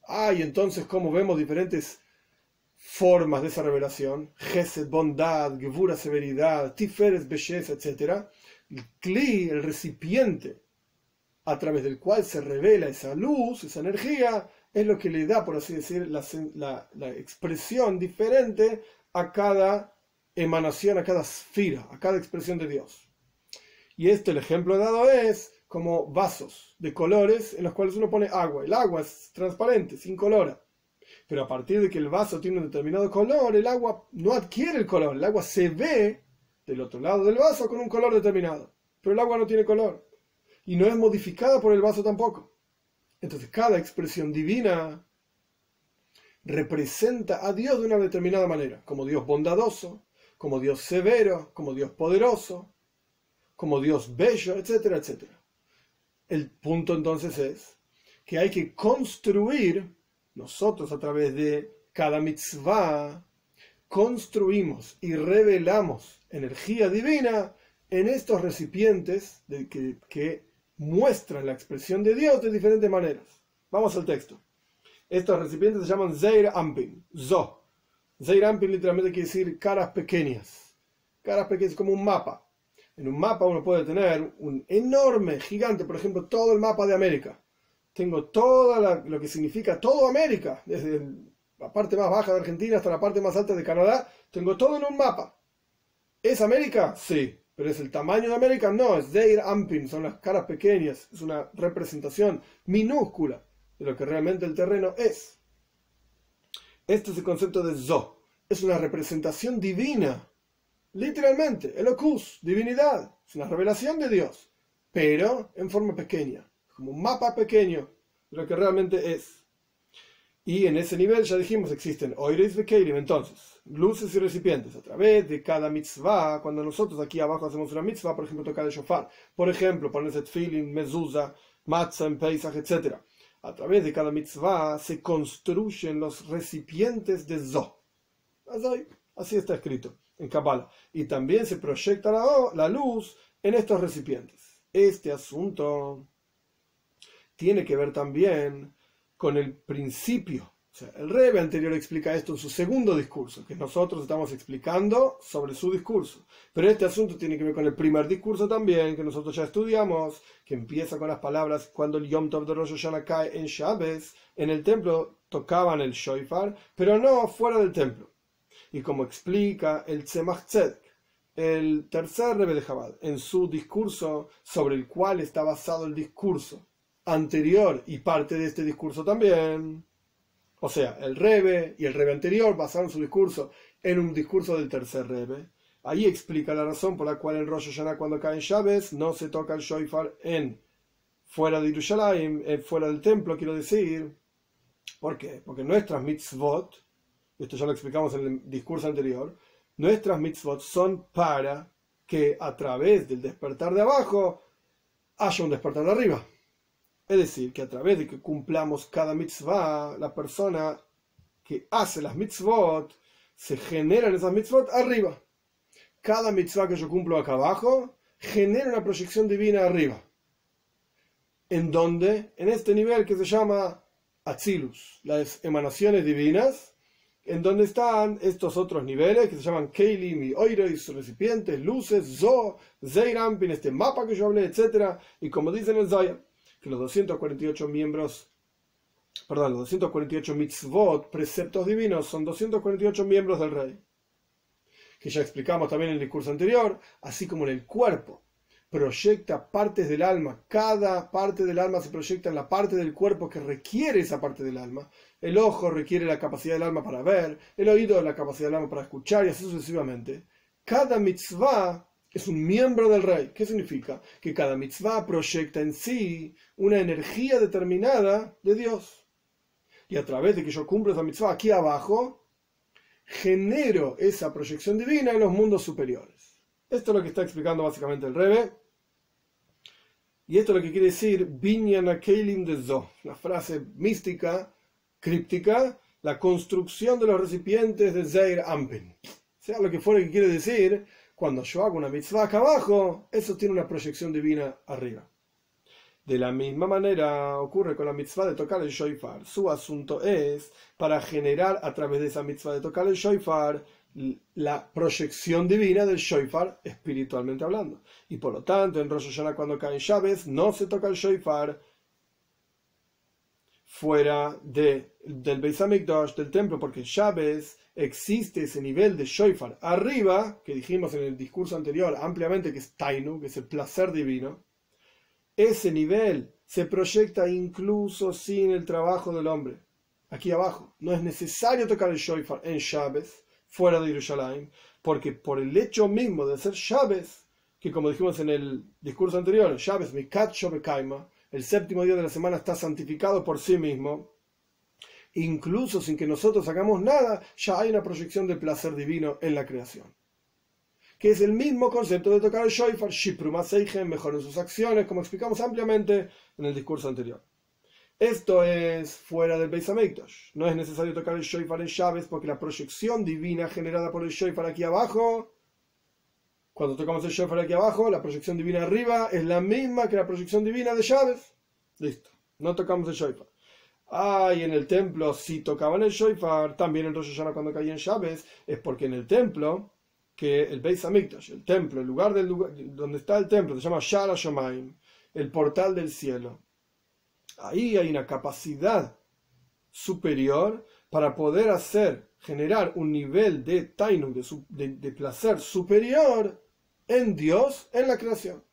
Ah, y entonces, como vemos diferentes formas de esa revelación, Gesed, bondad, Gevura, severidad, Tiferes, belleza, etc. El Kli, el recipiente a través del cual se revela esa luz, esa energía, es lo que le da, por así decir, la, expresión diferente a cada emanación, a cada esfera, a cada expresión de Dios. Y esto, el ejemplo dado es como vasos de colores en los cuales uno pone agua. El agua es transparente, sin color pero a partir de que el vaso tiene un determinado color, el agua no adquiere el color, el agua se ve del otro lado del vaso con un color determinado, pero el agua no tiene color y no es modificada por el vaso tampoco. Entonces cada expresión divina representa a Dios de una determinada manera, como Dios bondadoso, como Dios severo, como Dios poderoso, como Dios bello, etcétera, etcétera. El punto entonces es que hay que construir nosotros a través de cada mitzvah construimos y revelamos energía divina en estos recipientes de que, muestran la expresión de Dios de diferentes maneras. Vamos al texto. Estos recipientes se llaman Zeir Ampin, Zo. Zeir Ampin literalmente quiere decir caras pequeñas. Caras pequeñas como un mapa. En un mapa uno puede tener un enorme, gigante, por ejemplo, todo el mapa de América tengo todo lo que significa todo América, desde la parte más baja de Argentina hasta la parte más alta de Canadá, tengo todo en un mapa. ¿Es América? Sí, pero es el tamaño de América, no, es Deir Ampin, son las caras pequeñas, es una representación minúscula de lo que realmente el terreno es. Este es el concepto de Zo, es una representación divina, literalmente, Elokus, divinidad, es una revelación de Dios, pero en forma pequeña como un mapa pequeño de lo que realmente es. Y en ese nivel ya dijimos existen oires Keirim, entonces, luces y recipientes a través de cada mitzvah. Cuando nosotros aquí abajo hacemos una mitzvah, por ejemplo, tocar el shofar, por ejemplo, ponerse tefillin, mezuzah, matzah en Pesach, etc. A través de cada mitzvah se construyen los recipientes de Zo. Así está escrito. en Kabbalah. Y también se proyecta la luz en estos recipientes. Este asunto tiene que ver también con el principio. O sea, el Rebe anterior explica esto en su segundo discurso, que nosotros estamos explicando sobre su discurso. Pero este asunto tiene que ver con el primer discurso también, que nosotros ya estudiamos, que empieza con las palabras cuando el Yom Tov de Rosh Hashanah cae en Shabes, en el templo tocaban el shofar, pero no fuera del templo. Y como explica el Tzemach Tzedek, el tercer Rebbe de Jabal, en su discurso sobre el cual está basado el discurso anterior y parte de este discurso también. O sea, el Rebe y el Rebe anterior basaron su discurso en un discurso del tercer Rebe. Ahí explica la razón por la cual en Rosh Hashanah cuando caen llaves no se toca el shofar en fuera de Jerusalén, fuera del templo, quiero decir. ¿Por qué? Porque nuestras mitzvot, esto ya lo explicamos en el discurso anterior, nuestras mitzvot son para que a través del despertar de abajo haya un despertar de arriba. Es decir, que a través de que cumplamos cada mitzvah, la persona que hace las mitzvot, se generan esas mitzvot arriba. Cada mitzvah que yo cumplo acá abajo genera una proyección divina arriba. ¿En donde En este nivel que se llama Atzilus, las emanaciones divinas, en donde están estos otros niveles que se llaman Keilim y Oirois, recipientes, luces, Zo, Zeirampin, este mapa que yo hablé, etc. Y como dicen el Zayar, que los 248 miembros, perdón, los 248 mitzvot, preceptos divinos, son 248 miembros del rey. Que ya explicamos también en el discurso anterior, así como en el cuerpo proyecta partes del alma, cada parte del alma se proyecta en la parte del cuerpo que requiere esa parte del alma. El ojo requiere la capacidad del alma para ver, el oído la capacidad del alma para escuchar y así sucesivamente. Cada mitzvah es un miembro del rey. ¿Qué significa? Que cada mitzvah proyecta en sí una energía determinada de Dios. Y a través de que yo cumplo esa mitzvah aquí abajo, genero esa proyección divina en los mundos superiores. Esto es lo que está explicando básicamente el Rebe. Y esto es lo que quiere decir Binyan Kelim de Zo, la frase mística, críptica, la construcción de los recipientes de Zeir Ampen. Sea lo que fuera que quiere decir, cuando yo hago una mitzvah acá abajo, eso tiene una proyección divina arriba. De la misma manera ocurre con la mitzvah de tocar el shofar. Su asunto es para generar a través de esa mitzvah de tocar el shofar la proyección divina del shofar espiritualmente hablando. Y por lo tanto, en Rosh Hashanah cuando caen llaves, no se toca el shofar fuera de, del Beis Hamikdash, del templo, porque llaves existe ese nivel de shofar arriba, que dijimos en el discurso anterior ampliamente que es Tainu, que es el placer divino, ese nivel se proyecta incluso sin el trabajo del hombre. Aquí abajo, no es necesario tocar el shofar en Shabes, fuera de Jerusalén, porque por el hecho mismo de ser Shabes, que como dijimos en el discurso anterior, Shabes Mikat Shobekaima, el séptimo día de la semana está santificado por sí mismo, incluso sin que nosotros hagamos nada, ya hay una proyección del placer divino en la creación. Que es el mismo concepto de tocar el shofar, Shiprum mejor en sus acciones, como explicamos ampliamente en el discurso anterior. Esto es fuera del Beis. No es necesario tocar el shofar en llaves porque la proyección divina generada por el shofar aquí abajo, cuando tocamos el shofar aquí abajo, la proyección divina arriba es la misma que la proyección divina de llaves. Listo. No tocamos el shofar. Ah, y en el templo, si tocaban el shofar, también en Rosh Hashanah cuando caían llaves, es porque en el templo, que el Beis Hamikdash, el templo, el lugar, del lugar donde está el templo, se llama Shara Shomaim, el portal del cielo. Ahí hay una capacidad superior para poder hacer, generar un nivel de tainum, de placer superior en Dios, en la creación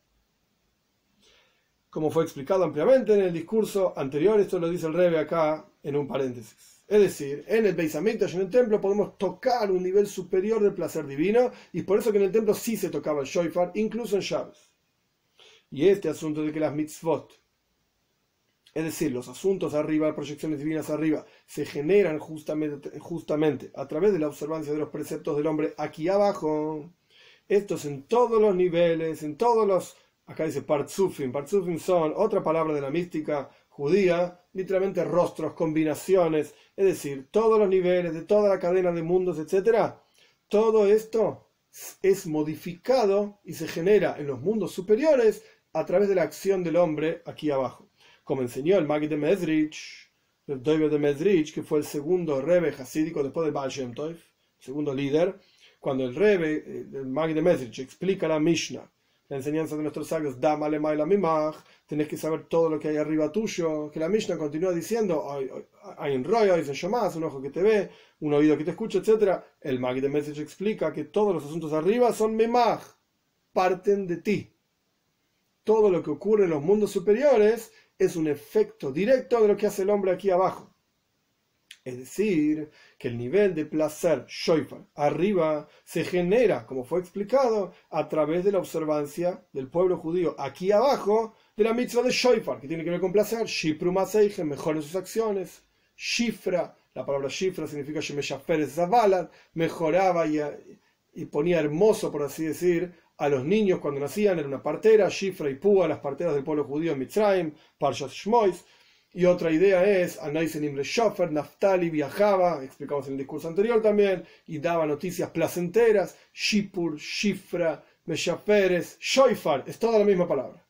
como fue explicado ampliamente en el discurso anterior, esto lo dice el Rebe acá en un paréntesis. Es decir, en el Beis Hamikdash, en el templo, podemos tocar un nivel superior del placer divino, y por eso que en el templo sí se tocaba el shofar, incluso en Shabbos. Y este asunto de que las mitzvot, es decir, los asuntos arriba, proyecciones divinas arriba, se generan justamente, justamente a través de la observancia de los preceptos del hombre aquí abajo, estos en todos los niveles, en todos los Acá dice partzufim. Partzufim son otra palabra de la mística judía, literalmente rostros, combinaciones, es decir, todos los niveles de toda la cadena de mundos, etc. Todo esto es modificado y se genera en los mundos superiores a través de la acción del hombre aquí abajo. Como enseñó el Magid de Medrich, el Doiber de Medrich, que fue el segundo rebe hasídico después del Baal Shem segundo líder, cuando el rebe, eh, el Magid de Medrich, explica la Mishnah, la enseñanza de nuestros sabios, Damale la Mimach, tenés que saber todo lo que hay arriba tuyo, que la Mishnah continúa diciendo, hay un rollo, hay un un ojo que te ve, un oído que te escucha, etc. El Magid de Medrich explica que todos los asuntos arriba son Mimach, parten de ti. Todo lo que ocurre en los mundos superiores es un efecto directo de lo que hace el hombre aquí abajo. Es decir, que el nivel de placer shoifar arriba se genera, como fue explicado, a través de la observancia del pueblo judío aquí abajo de la mitzvah de shoifar, que tiene que ver con placer. Shipru mejor mejora sus acciones. Shifra, la palabra shifra significa Shemeshafer Zabalan, mejoraba y, ponía hermoso, por así decir, a los niños cuando nacían, era una partera, Shifra y Púa, las parteras del pueblo judío en Mitzrayim, Parshat Shmois. Y otra idea es, Anaisen Imre Shofer, Naftali viajaba, explicamos en el discurso anterior también, y daba noticias placenteras, Shipur, Shifra, Meshaperes, Shoifar, es toda la misma palabra.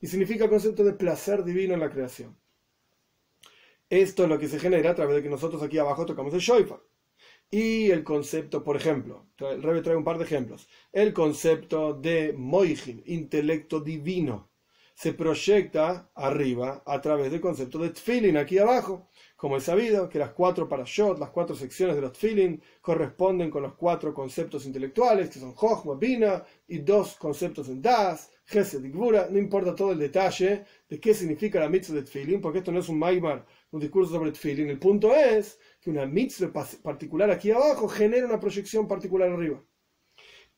Y significa el concepto de placer divino en la creación. Esto es lo que se genera a través de que nosotros aquí abajo tocamos el Shoifar. Y el concepto, por ejemplo, el Rebe trae un par de ejemplos. El concepto de Moijin, intelecto divino, se proyecta arriba a través del concepto de Tfilin aquí abajo. Como es sabido que las cuatro parashot, las cuatro secciones de los Tfilin, corresponden con los cuatro conceptos intelectuales, que son Jochma, Bina, y dos conceptos en Das, Gesed y. No importa todo el detalle de qué significa la mitzvah de Tfilin, porque esto no es un Maimar, un discurso sobre Tfilin. El punto es que una mitzvah particular aquí abajo genera una proyección particular arriba.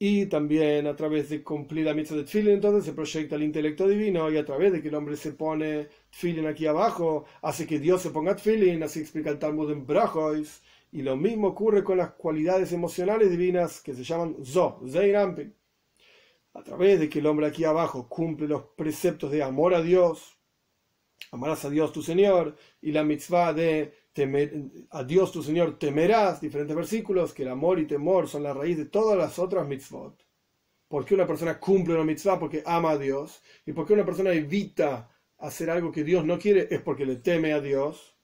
Y también a través de cumplir la mitzvah de Tfilin, entonces se proyecta el intelecto divino y a través de que el hombre se pone Tfilin aquí abajo, hace que Dios se ponga Tfilin, así explica el Talmud en Brajois. Y lo mismo ocurre con las cualidades emocionales divinas que se llaman Zo, Zeirampi. A través de que el hombre aquí abajo cumple los preceptos de amor a Dios, amarás a Dios tu Señor, y la mitzvah de a Dios tu Señor temerás, diferentes versículos, que el amor y temor son la raíz de todas las otras mitzvot. ¿Por qué una persona cumple una mitzvah? Porque ama a Dios. ¿Y por qué una persona evita hacer algo que Dios no quiere? Es porque le teme a Dios.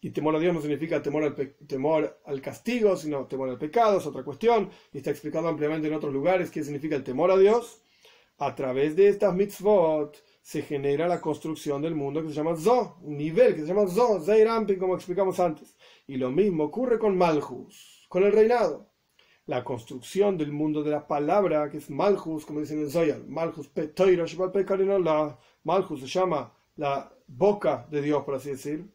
Y temor a Dios no significa temor al, temor al castigo, sino temor al pecado, es otra cuestión. Y está explicado ampliamente en otros lugares qué significa el temor a Dios. A través de estas mitzvot se genera la construcción del mundo que se llama Zo, un nivel que se llama Zo, Zeirampi, como explicamos antes. Y lo mismo ocurre con Malhus, con el reinado. La construcción del mundo de la palabra, que es Malhus, como dicen en Zoyar, Malhus Malhus se llama la boca de Dios, por así decir.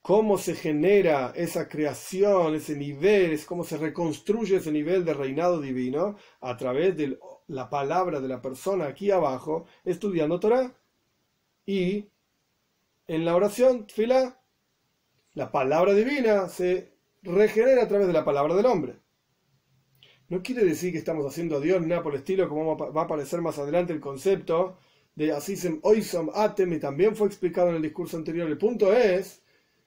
Cómo se genera esa creación, ese nivel, es cómo se reconstruye ese nivel de reinado divino a través del la palabra de la persona aquí abajo estudiando Torah. Y en la oración, fila, la palabra divina se regenera a través de la palabra del hombre. No quiere decir que estamos haciendo a Dios ni nada por el estilo, como va a aparecer más adelante el concepto de Asisem Oisom Atem, y también fue explicado en el discurso anterior. El punto es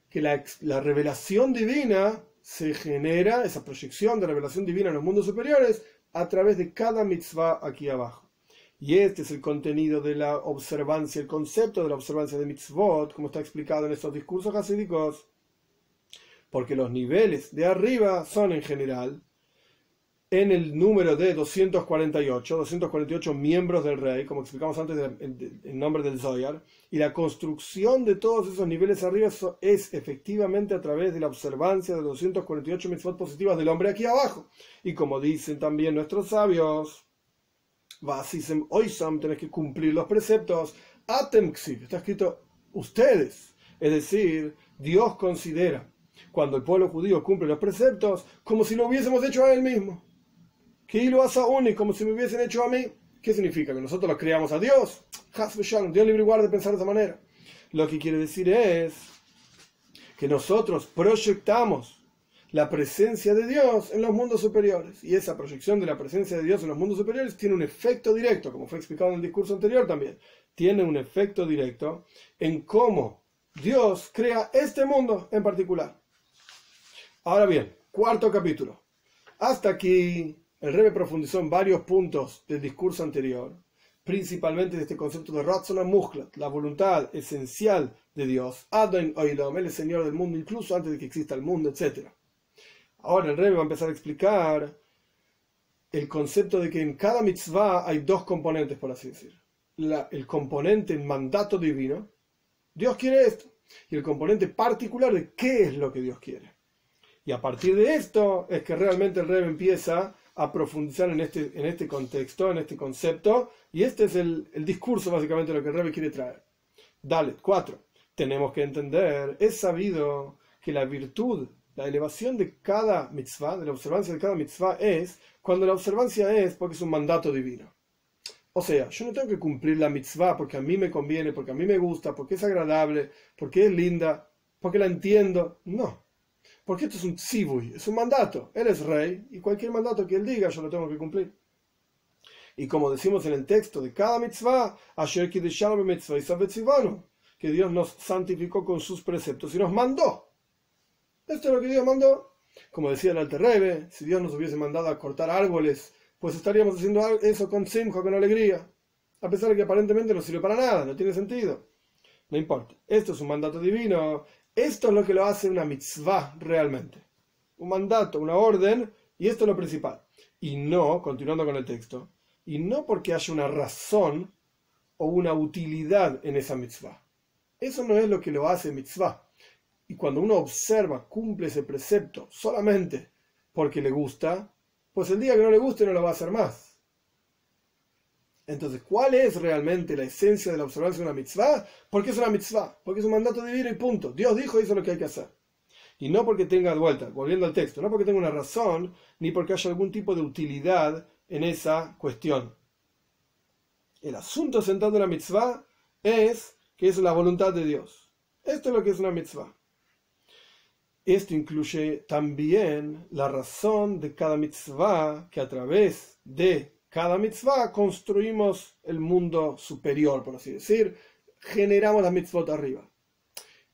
que la, la revelación divina se genera, esa proyección de revelación divina en los mundos superiores, a través de cada mitzvah aquí abajo. Y este es el contenido de la observancia, el concepto de la observancia de mitzvot, como está explicado en estos discursos hasídicos, porque los niveles de arriba son en general en el número de 248, 248 miembros del rey, como explicamos antes en nombre del Zoyar, y la construcción de todos esos niveles arriba es efectivamente a través de la observancia de 248 mitzvot positivas del hombre aquí abajo. Y como dicen también nuestros sabios, Vasisem Oisam, tenés que cumplir los preceptos, Atemxiv, está escrito ustedes, es decir, Dios considera. Cuando el pueblo judío cumple los preceptos como si lo hubiésemos hecho a él mismo que lo hace como si me hubiesen hecho a mí. ¿Qué significa? ¿Que nosotros lo creamos a Dios? Dios libre y guarde pensar de esa manera. Lo que quiere decir es que nosotros proyectamos la presencia de Dios en los mundos superiores. Y esa proyección de la presencia de Dios en los mundos superiores tiene un efecto directo, como fue explicado en el discurso anterior también. Tiene un efecto directo en cómo Dios crea este mundo en particular. Ahora bien, cuarto capítulo. Hasta aquí el Rebbe profundizó en varios puntos del discurso anterior, principalmente de este concepto de Ratzona Mukhlat, la voluntad esencial de Dios, Adon Oilom, Él es Señor del mundo, incluso antes de que exista el mundo, etc. Ahora el Rebbe va a empezar a explicar el concepto de que en cada mitzvah hay dos componentes, por así decir. el componente, el mandato divino, Dios quiere esto, y el componente particular de qué es lo que Dios quiere. Y a partir de esto es que realmente el Rebbe empieza a profundizar en este, en este contexto, en este concepto, y este es el, discurso básicamente de lo que el Rebbe quiere traer. Dale, cuatro. Tenemos que entender, es sabido que la virtud, la elevación de cada mitzvah, de la observancia de cada mitzvah es cuando la observancia es porque es un mandato divino. O sea, yo no tengo que cumplir la mitzvah porque a mí me conviene, porque a mí me gusta, porque es agradable, porque es linda, porque la entiendo. No. Porque esto es un tzivui, es un mandato. Él es rey y cualquier mandato que él diga yo lo tengo que cumplir. Y como decimos en el texto de cada mitzvah, que Dios nos santificó con sus preceptos y nos mandó. Esto es lo que Dios mandó. Como decía el Alter Rebbe, si Dios nos hubiese mandado a cortar árboles, pues estaríamos haciendo eso con simja, con alegría. A pesar de que aparentemente no sirve para nada, no tiene sentido. No importa. Esto es un mandato divino. Esto es lo que lo hace una mitzvah realmente. Un mandato, una orden, y esto es lo principal. Y no, continuando con el texto, y no porque haya una razón o una utilidad en esa mitzvah. Eso no es lo que lo hace mitzvah. Y cuando uno observa, cumple ese precepto solamente porque le gusta, pues el día que no le guste no lo va a hacer más. Entonces, ¿cuál es realmente la esencia de la observancia de una mitzvah? Porque es una mitzvah, porque es un mandato divino y punto. Dios dijo eso es lo que hay que hacer. Y no porque tenga vuelta, volviendo al texto, no porque tenga una razón, ni porque haya algún tipo de utilidad en esa cuestión. El asunto central de la mitzvah es que es la voluntad de Dios. Esto es lo que es una mitzvah. Esto incluye también la razón de cada mitzvah, que a través de cada mitzvah construimos el mundo superior, por así decir, generamos las mitzvot arriba.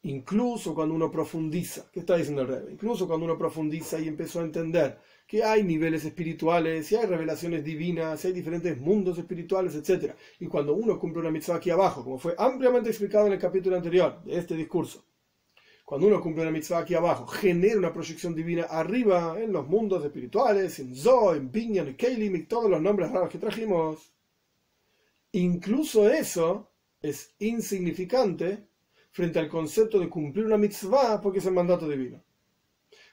Incluso cuando uno profundiza, ¿qué está diciendo el rey? Incluso cuando uno profundiza y empezó a entender que hay niveles espirituales, y hay revelaciones divinas, y hay diferentes mundos espirituales, etc. Y cuando uno cumple una mitzvah aquí abajo, como fue ampliamente explicado en el capítulo anterior de este discurso, cuando uno cumple una mitzvah aquí abajo, genera una proyección divina arriba en los mundos espirituales, en Zoh, en Binyan, en Keilim y todos los nombres raros que trajimos. Incluso eso es insignificante frente al concepto de cumplir una mitzvah porque es el mandato divino.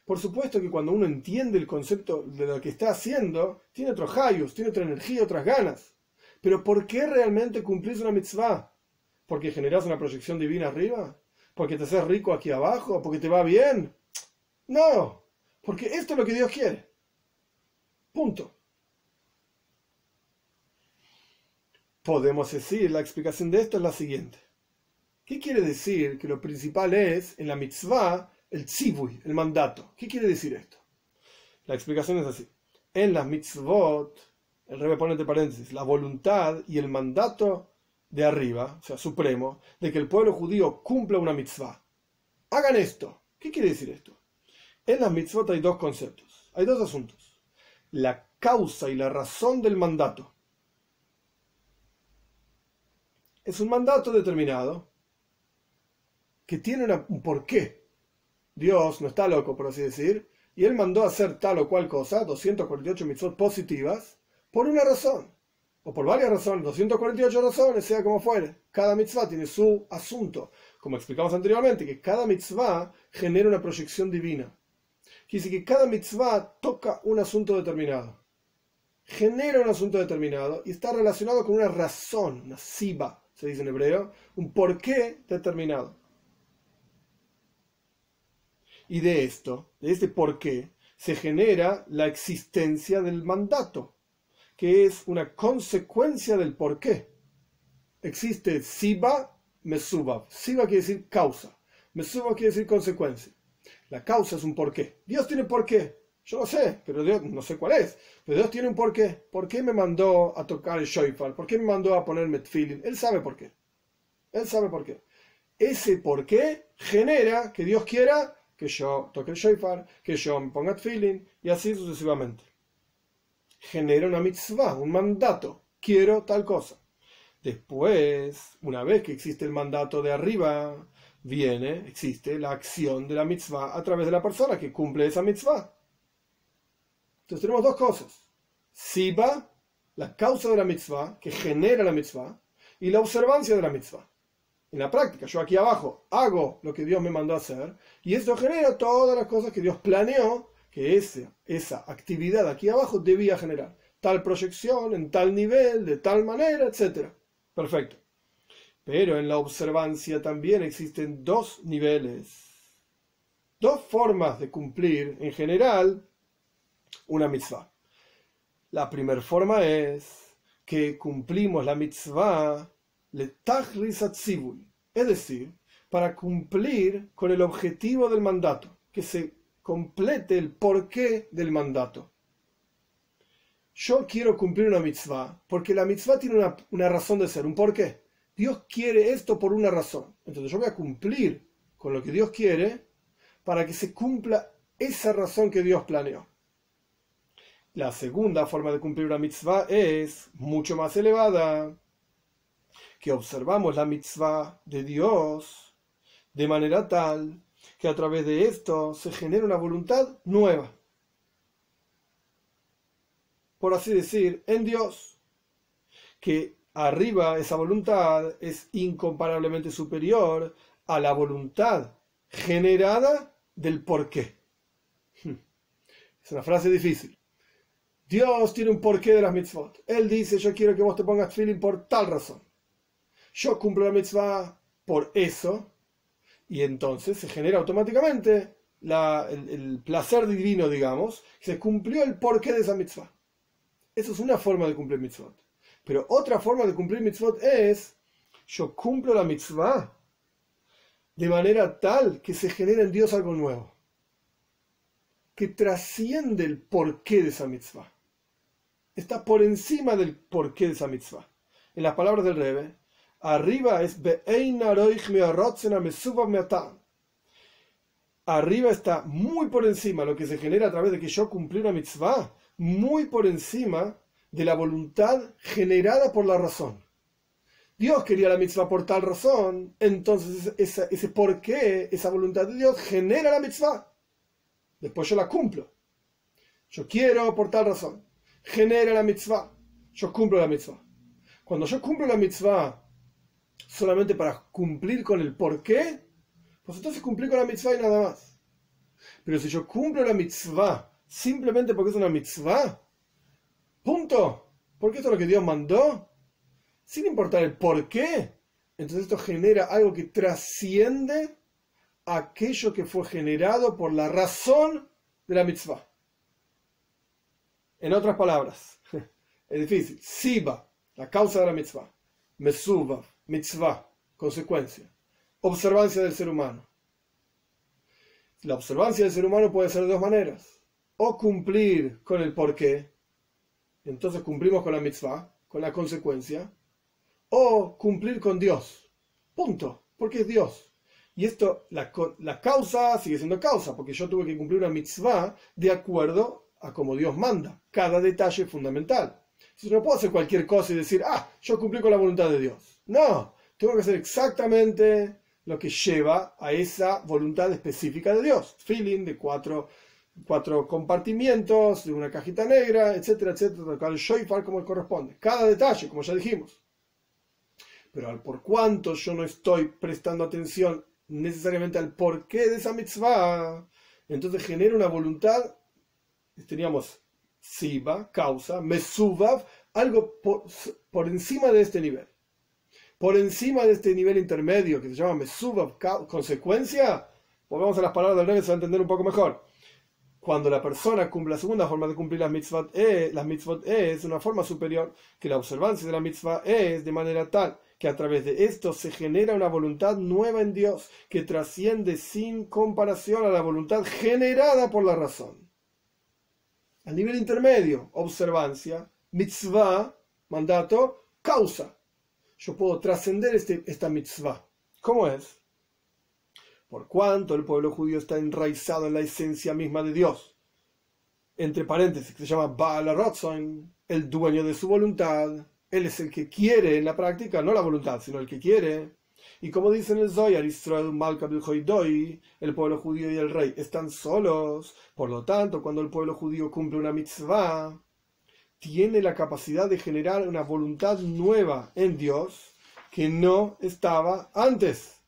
Por supuesto que cuando uno entiende el concepto de lo que está haciendo, tiene otros hayos, tiene otra energía, otras ganas. Pero ¿por qué realmente cumplís una mitzvah? ¿Porque generas una proyección divina arriba? Porque te haces rico aquí abajo, porque te va bien. No, porque esto es lo que Dios quiere. Punto. Podemos decir, la explicación de esto es la siguiente. ¿Qué quiere decir que lo principal es en la mitzvah el tzivui, el mandato? ¿Qué quiere decir esto? La explicación es así. En las mitzvot, el rebe pone entre paréntesis, la voluntad y el mandato de arriba, o sea, supremo, de que el pueblo judío cumpla una mitzvah. Hagan esto. ¿Qué quiere decir esto? En las mitzvot hay dos conceptos, hay dos asuntos. La causa y la razón del mandato. Es un mandato determinado que tiene un porqué. Dios no está loco, por así decir, y él mandó hacer tal o cual cosa, 248 mitzvot positivas, por una razón o por varias razones, 248 razones, sea como fuere. Cada mitzvah tiene su asunto. Como explicamos anteriormente, que cada mitzvah genera una proyección divina. Quiere decir que cada mitzvah toca un asunto determinado. Genera un asunto determinado y está relacionado con una razón, una siba, se dice en hebreo, un porqué determinado. Y de esto, de este porqué, se genera la existencia del mandato que es una consecuencia del por qué. Existe Siba, Mesuba. Siba quiere decir causa. Mesuba quiere decir consecuencia. La causa es un porqué. Dios tiene por qué. Yo no sé, pero Dios no sé cuál es. Pero Dios tiene un porqué. ¿Por qué me mandó a tocar el shofar? ¿Por qué me mandó a ponerme tefillin? Él sabe por qué. Él sabe por qué. Ese por qué genera que Dios quiera que yo toque el shofar, que yo me ponga tefillin y así sucesivamente. Genera una mitzvah, un mandato. Quiero tal cosa. Después, una vez que existe el mandato de arriba, viene, existe la acción de la mitzvah a través de la persona que cumple esa mitzvah. Entonces tenemos dos cosas. Siba, la causa de la mitzvah, que genera la mitzvah, y la observancia de la mitzvah. En la práctica, yo aquí abajo hago lo que Dios me mandó a hacer, y esto genera todas las cosas que Dios planeó que esa, esa actividad aquí abajo debía generar. Tal proyección, en tal nivel, de tal manera, etc. Perfecto. Pero en la observancia también existen dos niveles, dos formas de cumplir en general una mitzvah. La primera forma es que cumplimos la mitzvah es decir, para cumplir con el objetivo del mandato, que se complete el porqué del mandato. Yo quiero cumplir una mitzvah porque la mitzvah tiene una, razón de ser, un porqué. Dios quiere esto por una razón. Entonces yo voy a cumplir con lo que Dios quiere para que se cumpla esa razón que Dios planeó. La segunda forma de cumplir una mitzvah es mucho más elevada, que observamos la mitzvah de Dios de manera tal que a través de esto se genera una voluntad nueva. Por así decir, en Dios, que arriba esa voluntad es incomparablemente superior a la voluntad generada del porqué. Es una frase difícil. Dios tiene un porqué de las mitzvot. Él dice, yo quiero que vos te pongas feeling por tal razón. Yo cumplo la mitzvah por eso. Y entonces se genera automáticamente el, placer divino, digamos, se cumplió el porqué de esa mitzvah. Eso es una forma de cumplir mitzvot. Pero otra forma de cumplir mitzvot es, yo cumplo la mitzvah de manera tal que se genera en Dios algo nuevo, que trasciende el porqué de esa mitzvah. Está por encima del porqué de esa mitzvah. En las palabras del Rebbe, arriba es Arriba está muy por encima lo que se genera a través de que yo cumplí una mitzvah, muy por encima de la voluntad generada por la razón. Dios quería la mitzvah por tal razón, entonces ese, por qué, esa voluntad de Dios genera la mitzvah. Después yo la cumplo. Yo quiero por tal razón. Genera la mitzvah. Yo cumplo la mitzvah. Cuando yo cumplo la mitzvah solamente para cumplir con el por qué, pues entonces cumplí con la mitzvah y nada más. Pero si yo cumplo la mitzvah simplemente porque es una mitzvah, Punto. Porque esto es lo que Dios mandó. Sin importar el por qué. Entonces esto genera algo que trasciende aquello que fue generado por la razón de la mitzvah. En otras palabras, es difícil. Siba, la causa de la mitzvah. Mesuba, mitzvah, consecuencia. Observancia del ser humano. La observancia del ser humano puede ser de dos maneras. O cumplir con el porqué, entonces cumplimos con la mitzvah, con la consecuencia, o cumplir con Dios. Punto, porque es Dios. Y esto, la, la causa sigue siendo causa, porque yo tuve que cumplir una mitzvah de acuerdo a como Dios manda. Cada detalle es fundamental. Entonces no puedo hacer cualquier cosa y decir, ah, yo cumplí con la voluntad de Dios. No, tengo que hacer exactamente lo que lleva a esa voluntad específica de Dios. Feeling de cuatro cuatro compartimientos de una cajita negra, etcétera, etcétera, el shoifar como corresponde. Cada detalle, como ya dijimos. Pero al por cuanto yo no estoy prestando atención necesariamente al porqué de esa mitzvah, entonces genera una voluntad, teníamos siba, causa, mesubav, algo por, encima de este nivel. Por encima de este nivel intermedio que se llama mesubav, consecuencia, volvamos a las palabras del rey, se va a entender un poco mejor cuando la persona cumple la segunda forma de cumplir las mitzvot, es, las mitzvot es una forma superior, que la observancia de la mitzvah es de manera tal que a través de esto se genera una voluntad nueva en Dios que trasciende sin comparación a la voluntad generada por la razón. A nivel intermedio, observancia, mitzvah, mandato, causa. Yo puedo trascender este, esta mitzvah. ¿Cómo es? por cuanto el pueblo judío está enraizado en la esencia misma de Dios. entre paréntesis, se llama Baal Rotzoin, el dueño de su voluntad. Él es el que quiere en la práctica, no la voluntad, sino el que quiere. Y como dice en el Zoyar, Israel Malka el pueblo judío y el rey están solos. Por lo tanto, cuando el pueblo judío cumple una mitzvah, tiene la capacidad de generar una voluntad nueva en Dios que no estaba antes.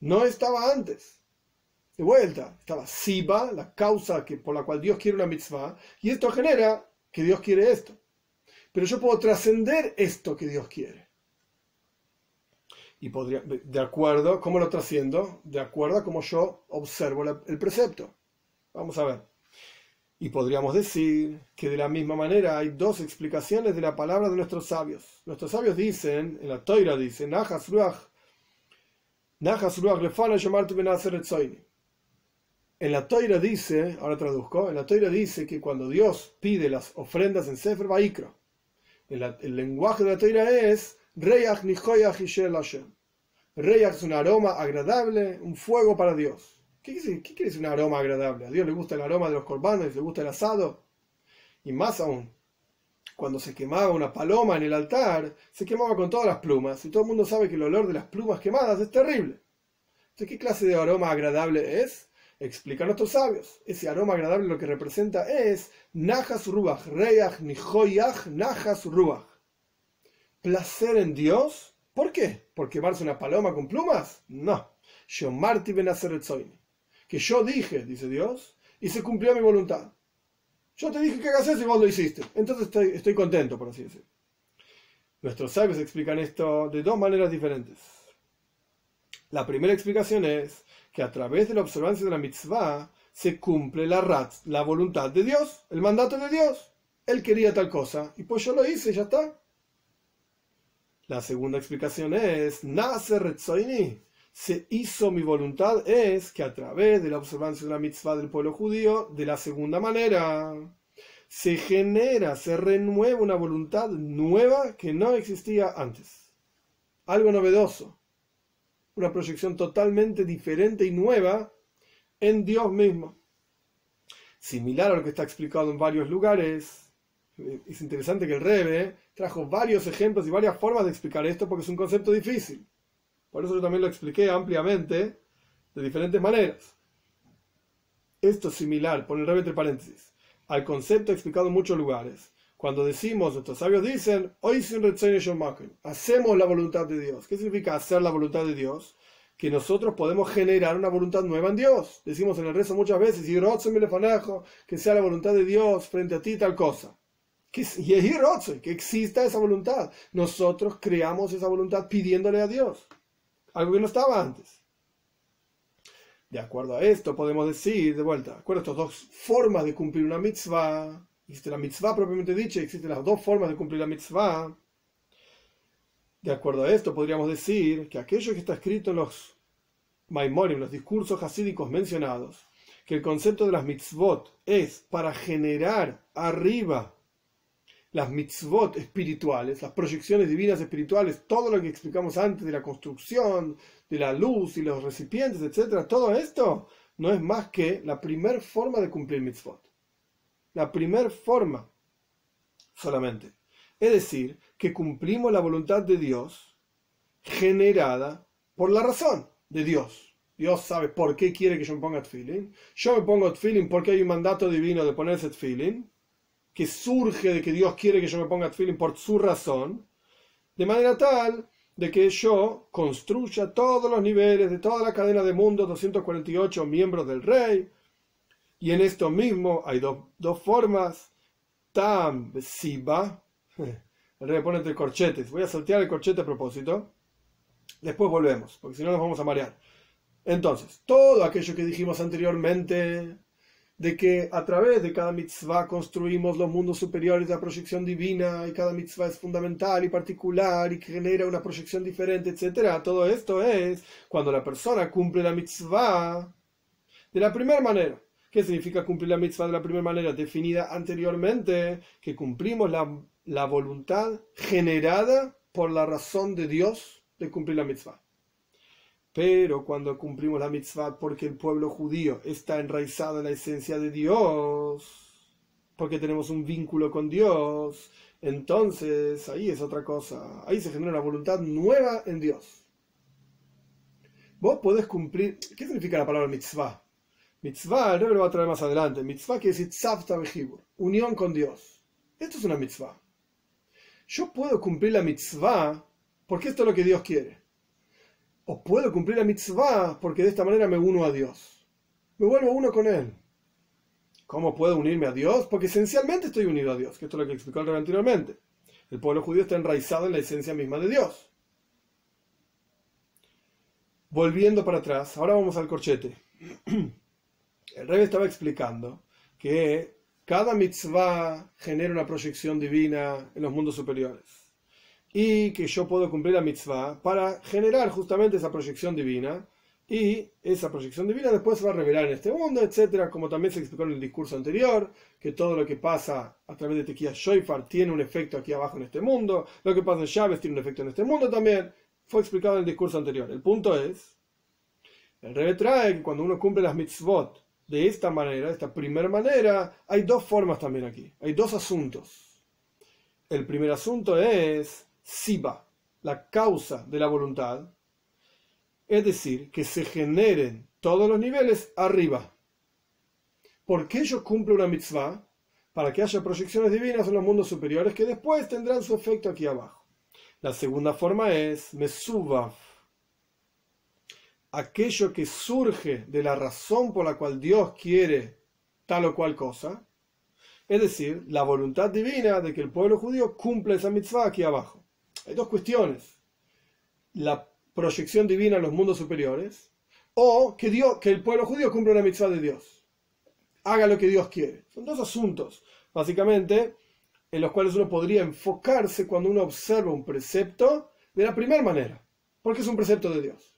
No estaba antes. De vuelta, estaba Siba, la causa que, por la cual Dios quiere una mitzvah, y esto genera que Dios quiere esto. Pero yo puedo trascender esto que Dios quiere. Y podría, de acuerdo, ¿cómo lo trasciendo? De acuerdo a cómo yo observo el precepto. Vamos a ver. Y podríamos decir que de la misma manera hay dos explicaciones de la palabra de nuestros sabios. Nuestros sabios dicen, en la Toira dice, Najas Ruach, Najas Ruach En la Toira dice, ahora traduzco, en la Toira dice que cuando Dios pide las ofrendas en Sefer Vaikra, el, lenguaje de la Toira es Reyach Nihoyach Hashem. Reyach es un aroma agradable, un fuego para Dios. ¿Qué quiere, decir un aroma agradable? ¿A Dios le gusta el aroma de los corbanos? ¿Le gusta el asado? Y más aún, cuando se quemaba una paloma en el altar, se quemaba con todas las plumas. Y todo el mundo sabe que el olor de las plumas quemadas es terrible. Entonces, ¿qué clase de aroma agradable es? Explican nuestros sabios. Ese aroma agradable lo que representa es Najas Ruach, Reach Nihoyach Najas Ruach. Placer en Dios. ¿Por qué? ¿Por quemarse una paloma con plumas? No. Shomarti ben Que yo dije, dice Dios, y se cumplió mi voluntad. Yo te dije que hagas eso y vos lo hiciste. Entonces estoy, contento, por así decirlo. Nuestros sabios explican esto de dos maneras diferentes. La primera explicación es que a través de la observancia de la mitzvah se cumple la rat, la voluntad de Dios, el mandato de Dios. Él quería tal cosa y pues yo lo hice, ya está. La segunda explicación es, nace retzoini, se hizo mi voluntad, es que a través de la observancia de la mitzvah del pueblo judío, de la segunda manera, se genera, se renueva una voluntad nueva que no existía antes. Algo novedoso, una proyección totalmente diferente y nueva en Dios mismo. Similar a lo que está explicado en varios lugares, es interesante que el Rebe trajo varios ejemplos y varias formas de explicar esto porque es un concepto difícil. Por eso yo también lo expliqué ampliamente de diferentes maneras. Esto es similar, pone el Rebe entre paréntesis, al concepto explicado en muchos lugares. Cuando decimos, nuestros sabios dicen, hoy sin hacemos la voluntad de Dios. ¿Qué significa hacer la voluntad de Dios? Que nosotros podemos generar una voluntad nueva en Dios. Decimos en el rezo muchas veces, que sea la voluntad de Dios frente a ti tal cosa. Que, que exista esa voluntad. Nosotros creamos esa voluntad pidiéndole a Dios. Algo que no estaba antes. De acuerdo a esto, podemos decir, de vuelta, de acuerdo a estas dos formas de cumplir una mitzvah, Existe la mitzvah propiamente dicha, existen las dos formas de cumplir la mitzvah. De acuerdo a esto, podríamos decir que aquello que está escrito en los Maimorim, los discursos hasídicos mencionados, que el concepto de las mitzvot es para generar arriba las mitzvot espirituales, las proyecciones divinas espirituales, todo lo que explicamos antes de la construcción, de la luz y los recipientes, etc., todo esto no es más que la primera forma de cumplir mitzvot la primer forma solamente. Es decir, que cumplimos la voluntad de Dios generada por la razón de Dios. Dios sabe por qué quiere que yo me ponga feeling. Yo me pongo feeling porque hay un mandato divino de ponerse feeling, que surge de que Dios quiere que yo me ponga feeling por su razón, de manera tal de que yo construya todos los niveles de toda la cadena de mundo, 248 miembros del rey, y en esto mismo hay dos formas. Tam, siba. El rey pone entre corchetes. Voy a saltear el corchete a propósito. Después volvemos, porque si no nos vamos a marear. Entonces, todo aquello que dijimos anteriormente, de que a través de cada mitzvah construimos los mundos superiores de la proyección divina, y cada mitzvah es fundamental y particular y genera una proyección diferente, etc. Todo esto es cuando la persona cumple la mitzvah de la primera manera. ¿Qué significa cumplir la mitzvah de la primera manera definida anteriormente? Que cumplimos la, la voluntad generada por la razón de Dios de cumplir la mitzvah. Pero cuando cumplimos la mitzvah porque el pueblo judío está enraizado en la esencia de Dios, porque tenemos un vínculo con Dios, entonces ahí es otra cosa. Ahí se genera una voluntad nueva en Dios. Vos podés cumplir. ¿Qué significa la palabra mitzvah? Mitzvah, el rey lo va a traer más adelante. Mitzvah quiere decir tzavta unión con Dios. Esto es una mitzvah. Yo puedo cumplir la mitzvah porque esto es lo que Dios quiere. O puedo cumplir la mitzvah porque de esta manera me uno a Dios. Me vuelvo uno con Él. ¿Cómo puedo unirme a Dios? Porque esencialmente estoy unido a Dios, que esto es lo que explicó el rey anteriormente. El pueblo judío está enraizado en la esencia misma de Dios. Volviendo para atrás, ahora vamos al corchete. El rey estaba explicando que cada mitzvah genera una proyección divina en los mundos superiores. Y que yo puedo cumplir la mitzvah para generar justamente esa proyección divina. Y esa proyección divina después se va a revelar en este mundo, etcétera, como también se explicó en el discurso anterior, que todo lo que pasa a través de Tequila Shoifar tiene un efecto aquí abajo en este mundo, lo que pasa en Chávez tiene un efecto en este mundo también, fue explicado en el discurso anterior. El punto es, el Rebe trae que cuando uno cumple las mitzvot de esta manera, de esta primera manera, hay dos formas también aquí, hay dos asuntos. El primer asunto es Siba, la causa de la voluntad, es decir, que se generen todos los niveles arriba. ¿Por qué yo cumplo una mitzvah? Para que haya proyecciones divinas en los mundos superiores que después tendrán su efecto aquí abajo. La segunda forma es Mesubaf, aquello que surge de la razón por la cual Dios quiere tal o cual cosa, es decir, la voluntad divina de que el pueblo judío cumpla esa mitzvah aquí abajo. Hay dos cuestiones. La proyección divina en los mundos superiores o que, el pueblo judío cumpla una mitzvah de Dios. Haga lo que Dios quiere. Son dos asuntos, básicamente, en los cuales uno podría enfocarse cuando uno observa un precepto de la primera manera, porque es un precepto de Dios.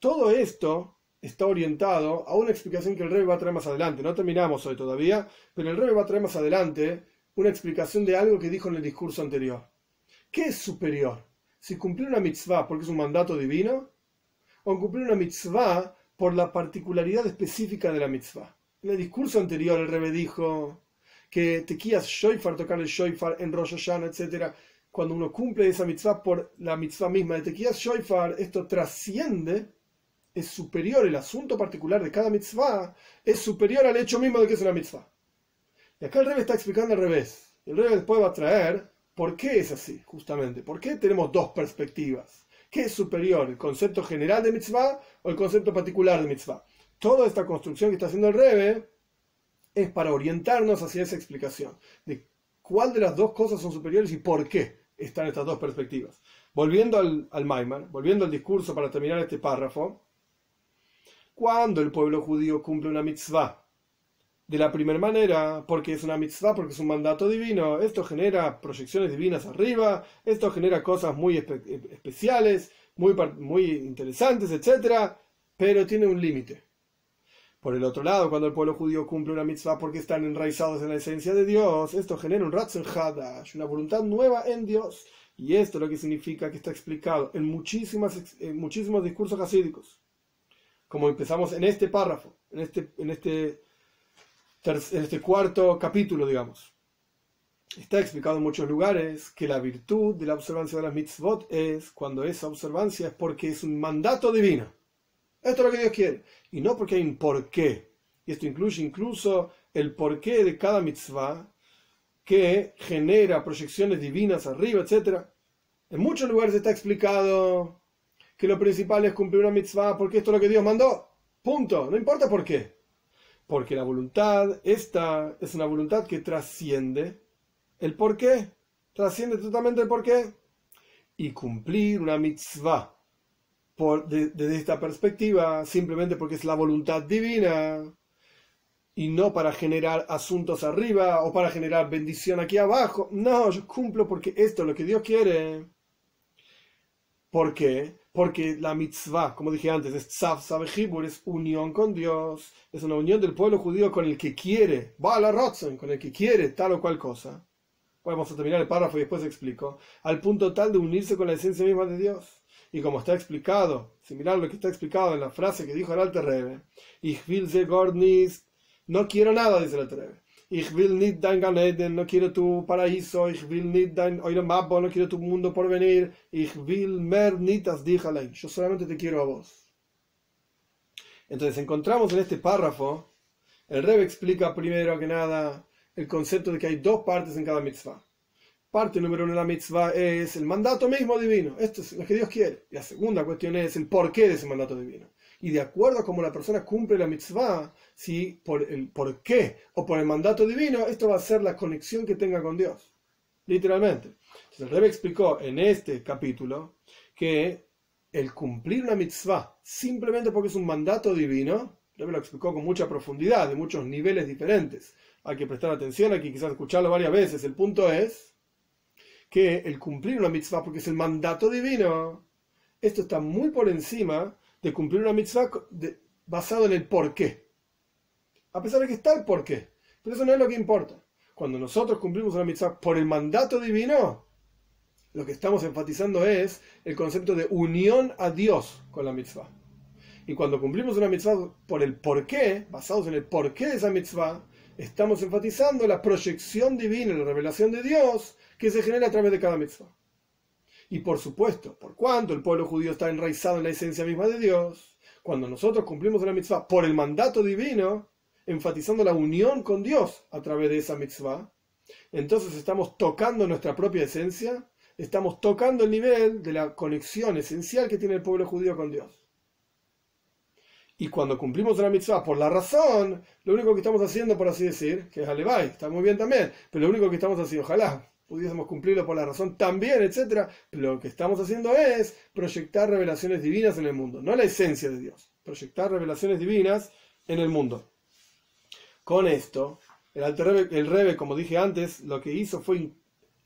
Todo esto está orientado a una explicación que el rey va a traer más adelante. No terminamos hoy todavía, pero el rey va a traer más adelante una explicación de algo que dijo en el discurso anterior. ¿Qué es superior? Si cumplir una mitzvah porque es un mandato divino, o cumplir una mitzvah por la particularidad específica de la mitzvah. En el discurso anterior el rey dijo que tequías shoifar, tocar el shoifar en Rosh Hashanah, etc. Cuando uno cumple esa mitzvah por la mitzvah misma de tequías shoifar, esto trasciende es superior, el asunto particular de cada mitzvah es superior al hecho mismo de que es una mitzvah. Y acá el rey está explicando al revés. El rey después va a traer por qué es así, justamente. ¿Por qué tenemos dos perspectivas? ¿Qué es superior, el concepto general de mitzvah o el concepto particular de mitzvah? Toda esta construcción que está haciendo el Rebe es para orientarnos hacia esa explicación de cuál de las dos cosas son superiores y por qué están estas dos perspectivas. Volviendo al, al volviendo al discurso para terminar este párrafo, cuando el pueblo judío cumple una mitzvah de la primera manera, porque es una mitzvah, porque es un mandato divino, esto genera proyecciones divinas arriba, esto genera cosas muy especiales, muy, muy interesantes, etc., pero tiene un límite. Por el otro lado, cuando el pueblo judío cumple una mitzvah porque están enraizados en la esencia de Dios, esto genera un Ratzel Hadash, una voluntad nueva en Dios. Y esto es lo que significa que está explicado en, muchísimas, en muchísimos discursos hasídicos como empezamos en este párrafo, en este, en este, en este cuarto capítulo, digamos. Está explicado en muchos lugares que la virtud de la observancia de las mitzvot es cuando esa observancia es porque es un mandato divino. Esto es lo que Dios quiere. Y no porque hay un porqué. Y esto incluye incluso el porqué de cada mitzvah que genera proyecciones divinas arriba, etc. En muchos lugares está explicado que lo principal es cumplir una mitzvah porque esto es lo que Dios mandó. Punto. No importa por qué. Porque la voluntad, esta es una voluntad que trasciende el por qué. Trasciende totalmente el por qué. Y cumplir una mitzvah por, desde esta perspectiva, simplemente porque es la voluntad divina y no para generar asuntos arriba o para generar bendición aquí abajo. No, yo cumplo porque esto es lo que Dios quiere. ¿Por qué? Porque la mitzvah, como dije antes, es tzav, sabejibur, es unión con Dios, es una unión del pueblo judío con el que quiere, va a la rotzen, con el que quiere tal o cual cosa. Vamos a terminar el párrafo y después explico. Al punto tal de unirse con la esencia misma de Dios. Y como está explicado, similar a lo que está explicado en la frase que dijo el Alter Rebbe, Ich will no quiero nada, dice el Alter Rebbe. Ich will nicht dein Ganeden, no quiero tu paraíso. Ich will nicht dein Euremabo, no quiero tu mundo por venir. Ich will mer nicht as dich allein. Yo solamente te quiero a vos. Entonces encontramos en este párrafo, el Rebbe explica primero que nada el concepto de que hay dos partes en cada mitzvah. Parte número uno de la mitzvah es el mandato mismo divino. Esto es lo que Dios quiere. Y la segunda cuestión es el porqué de ese mandato divino. Y de acuerdo a cómo la persona cumple la mitzvah, si por el por qué o por el mandato divino, esto va a ser la conexión que tenga con Dios. Literalmente. Entonces, el Rebbe explicó en este capítulo que el cumplir una mitzvah simplemente porque es un mandato divino, el Rebbe lo explicó con mucha profundidad, de muchos niveles diferentes. Hay que prestar atención, hay que quizás escucharlo varias veces. El punto es que el cumplir una mitzvah, porque es el mandato divino, esto está muy por encima de cumplir una mitzvah basado en el porqué. A pesar de que está el porqué. Pero eso no es lo que importa. Cuando nosotros cumplimos una mitzvah por el mandato divino, lo que estamos enfatizando es el concepto de unión a Dios con la mitzvah. Y cuando cumplimos una mitzvah por el porqué, basados en el porqué de esa mitzvah, estamos enfatizando la proyección divina, la revelación de Dios que se genera a través de cada mitzvah. Y por supuesto, por cuanto el pueblo judío está enraizado en la esencia misma de Dios, cuando nosotros cumplimos una mitzvah por el mandato divino, enfatizando la unión con Dios a través de esa mitzvah, entonces estamos tocando nuestra propia esencia, estamos tocando el nivel de la conexión esencial que tiene el pueblo judío con Dios. Y cuando cumplimos una mitzvah por la razón, lo único que estamos haciendo, por así decir, que es Alevai, está muy bien también, pero lo único que estamos haciendo, ojalá pudiésemos cumplirlo por la razón también, etc. Lo que estamos haciendo es proyectar revelaciones divinas en el mundo, no la esencia de Dios, proyectar revelaciones divinas en el mundo. Con esto, el, el Rebe, como dije antes, lo que hizo fue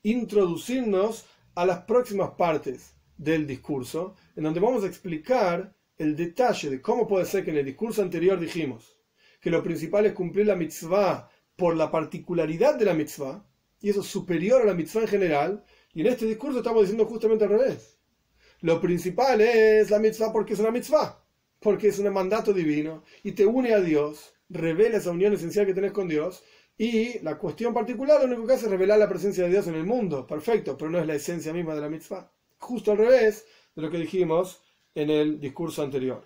introducirnos a las próximas partes del discurso, en donde vamos a explicar el detalle de cómo puede ser que en el discurso anterior dijimos que lo principal es cumplir la mitzvah por la particularidad de la mitzvah, y eso es superior a la mitzvah en general, y en este discurso estamos diciendo justamente al revés. Lo principal es la mitzvah porque es una mitzvah, porque es un mandato divino, y te une a Dios, revela esa unión esencial que tenés con Dios, y la cuestión particular lo único que hace es revelar la presencia de Dios en el mundo, perfecto, pero no es la esencia misma de la mitzvah. Justo al revés de lo que dijimos en el discurso anterior.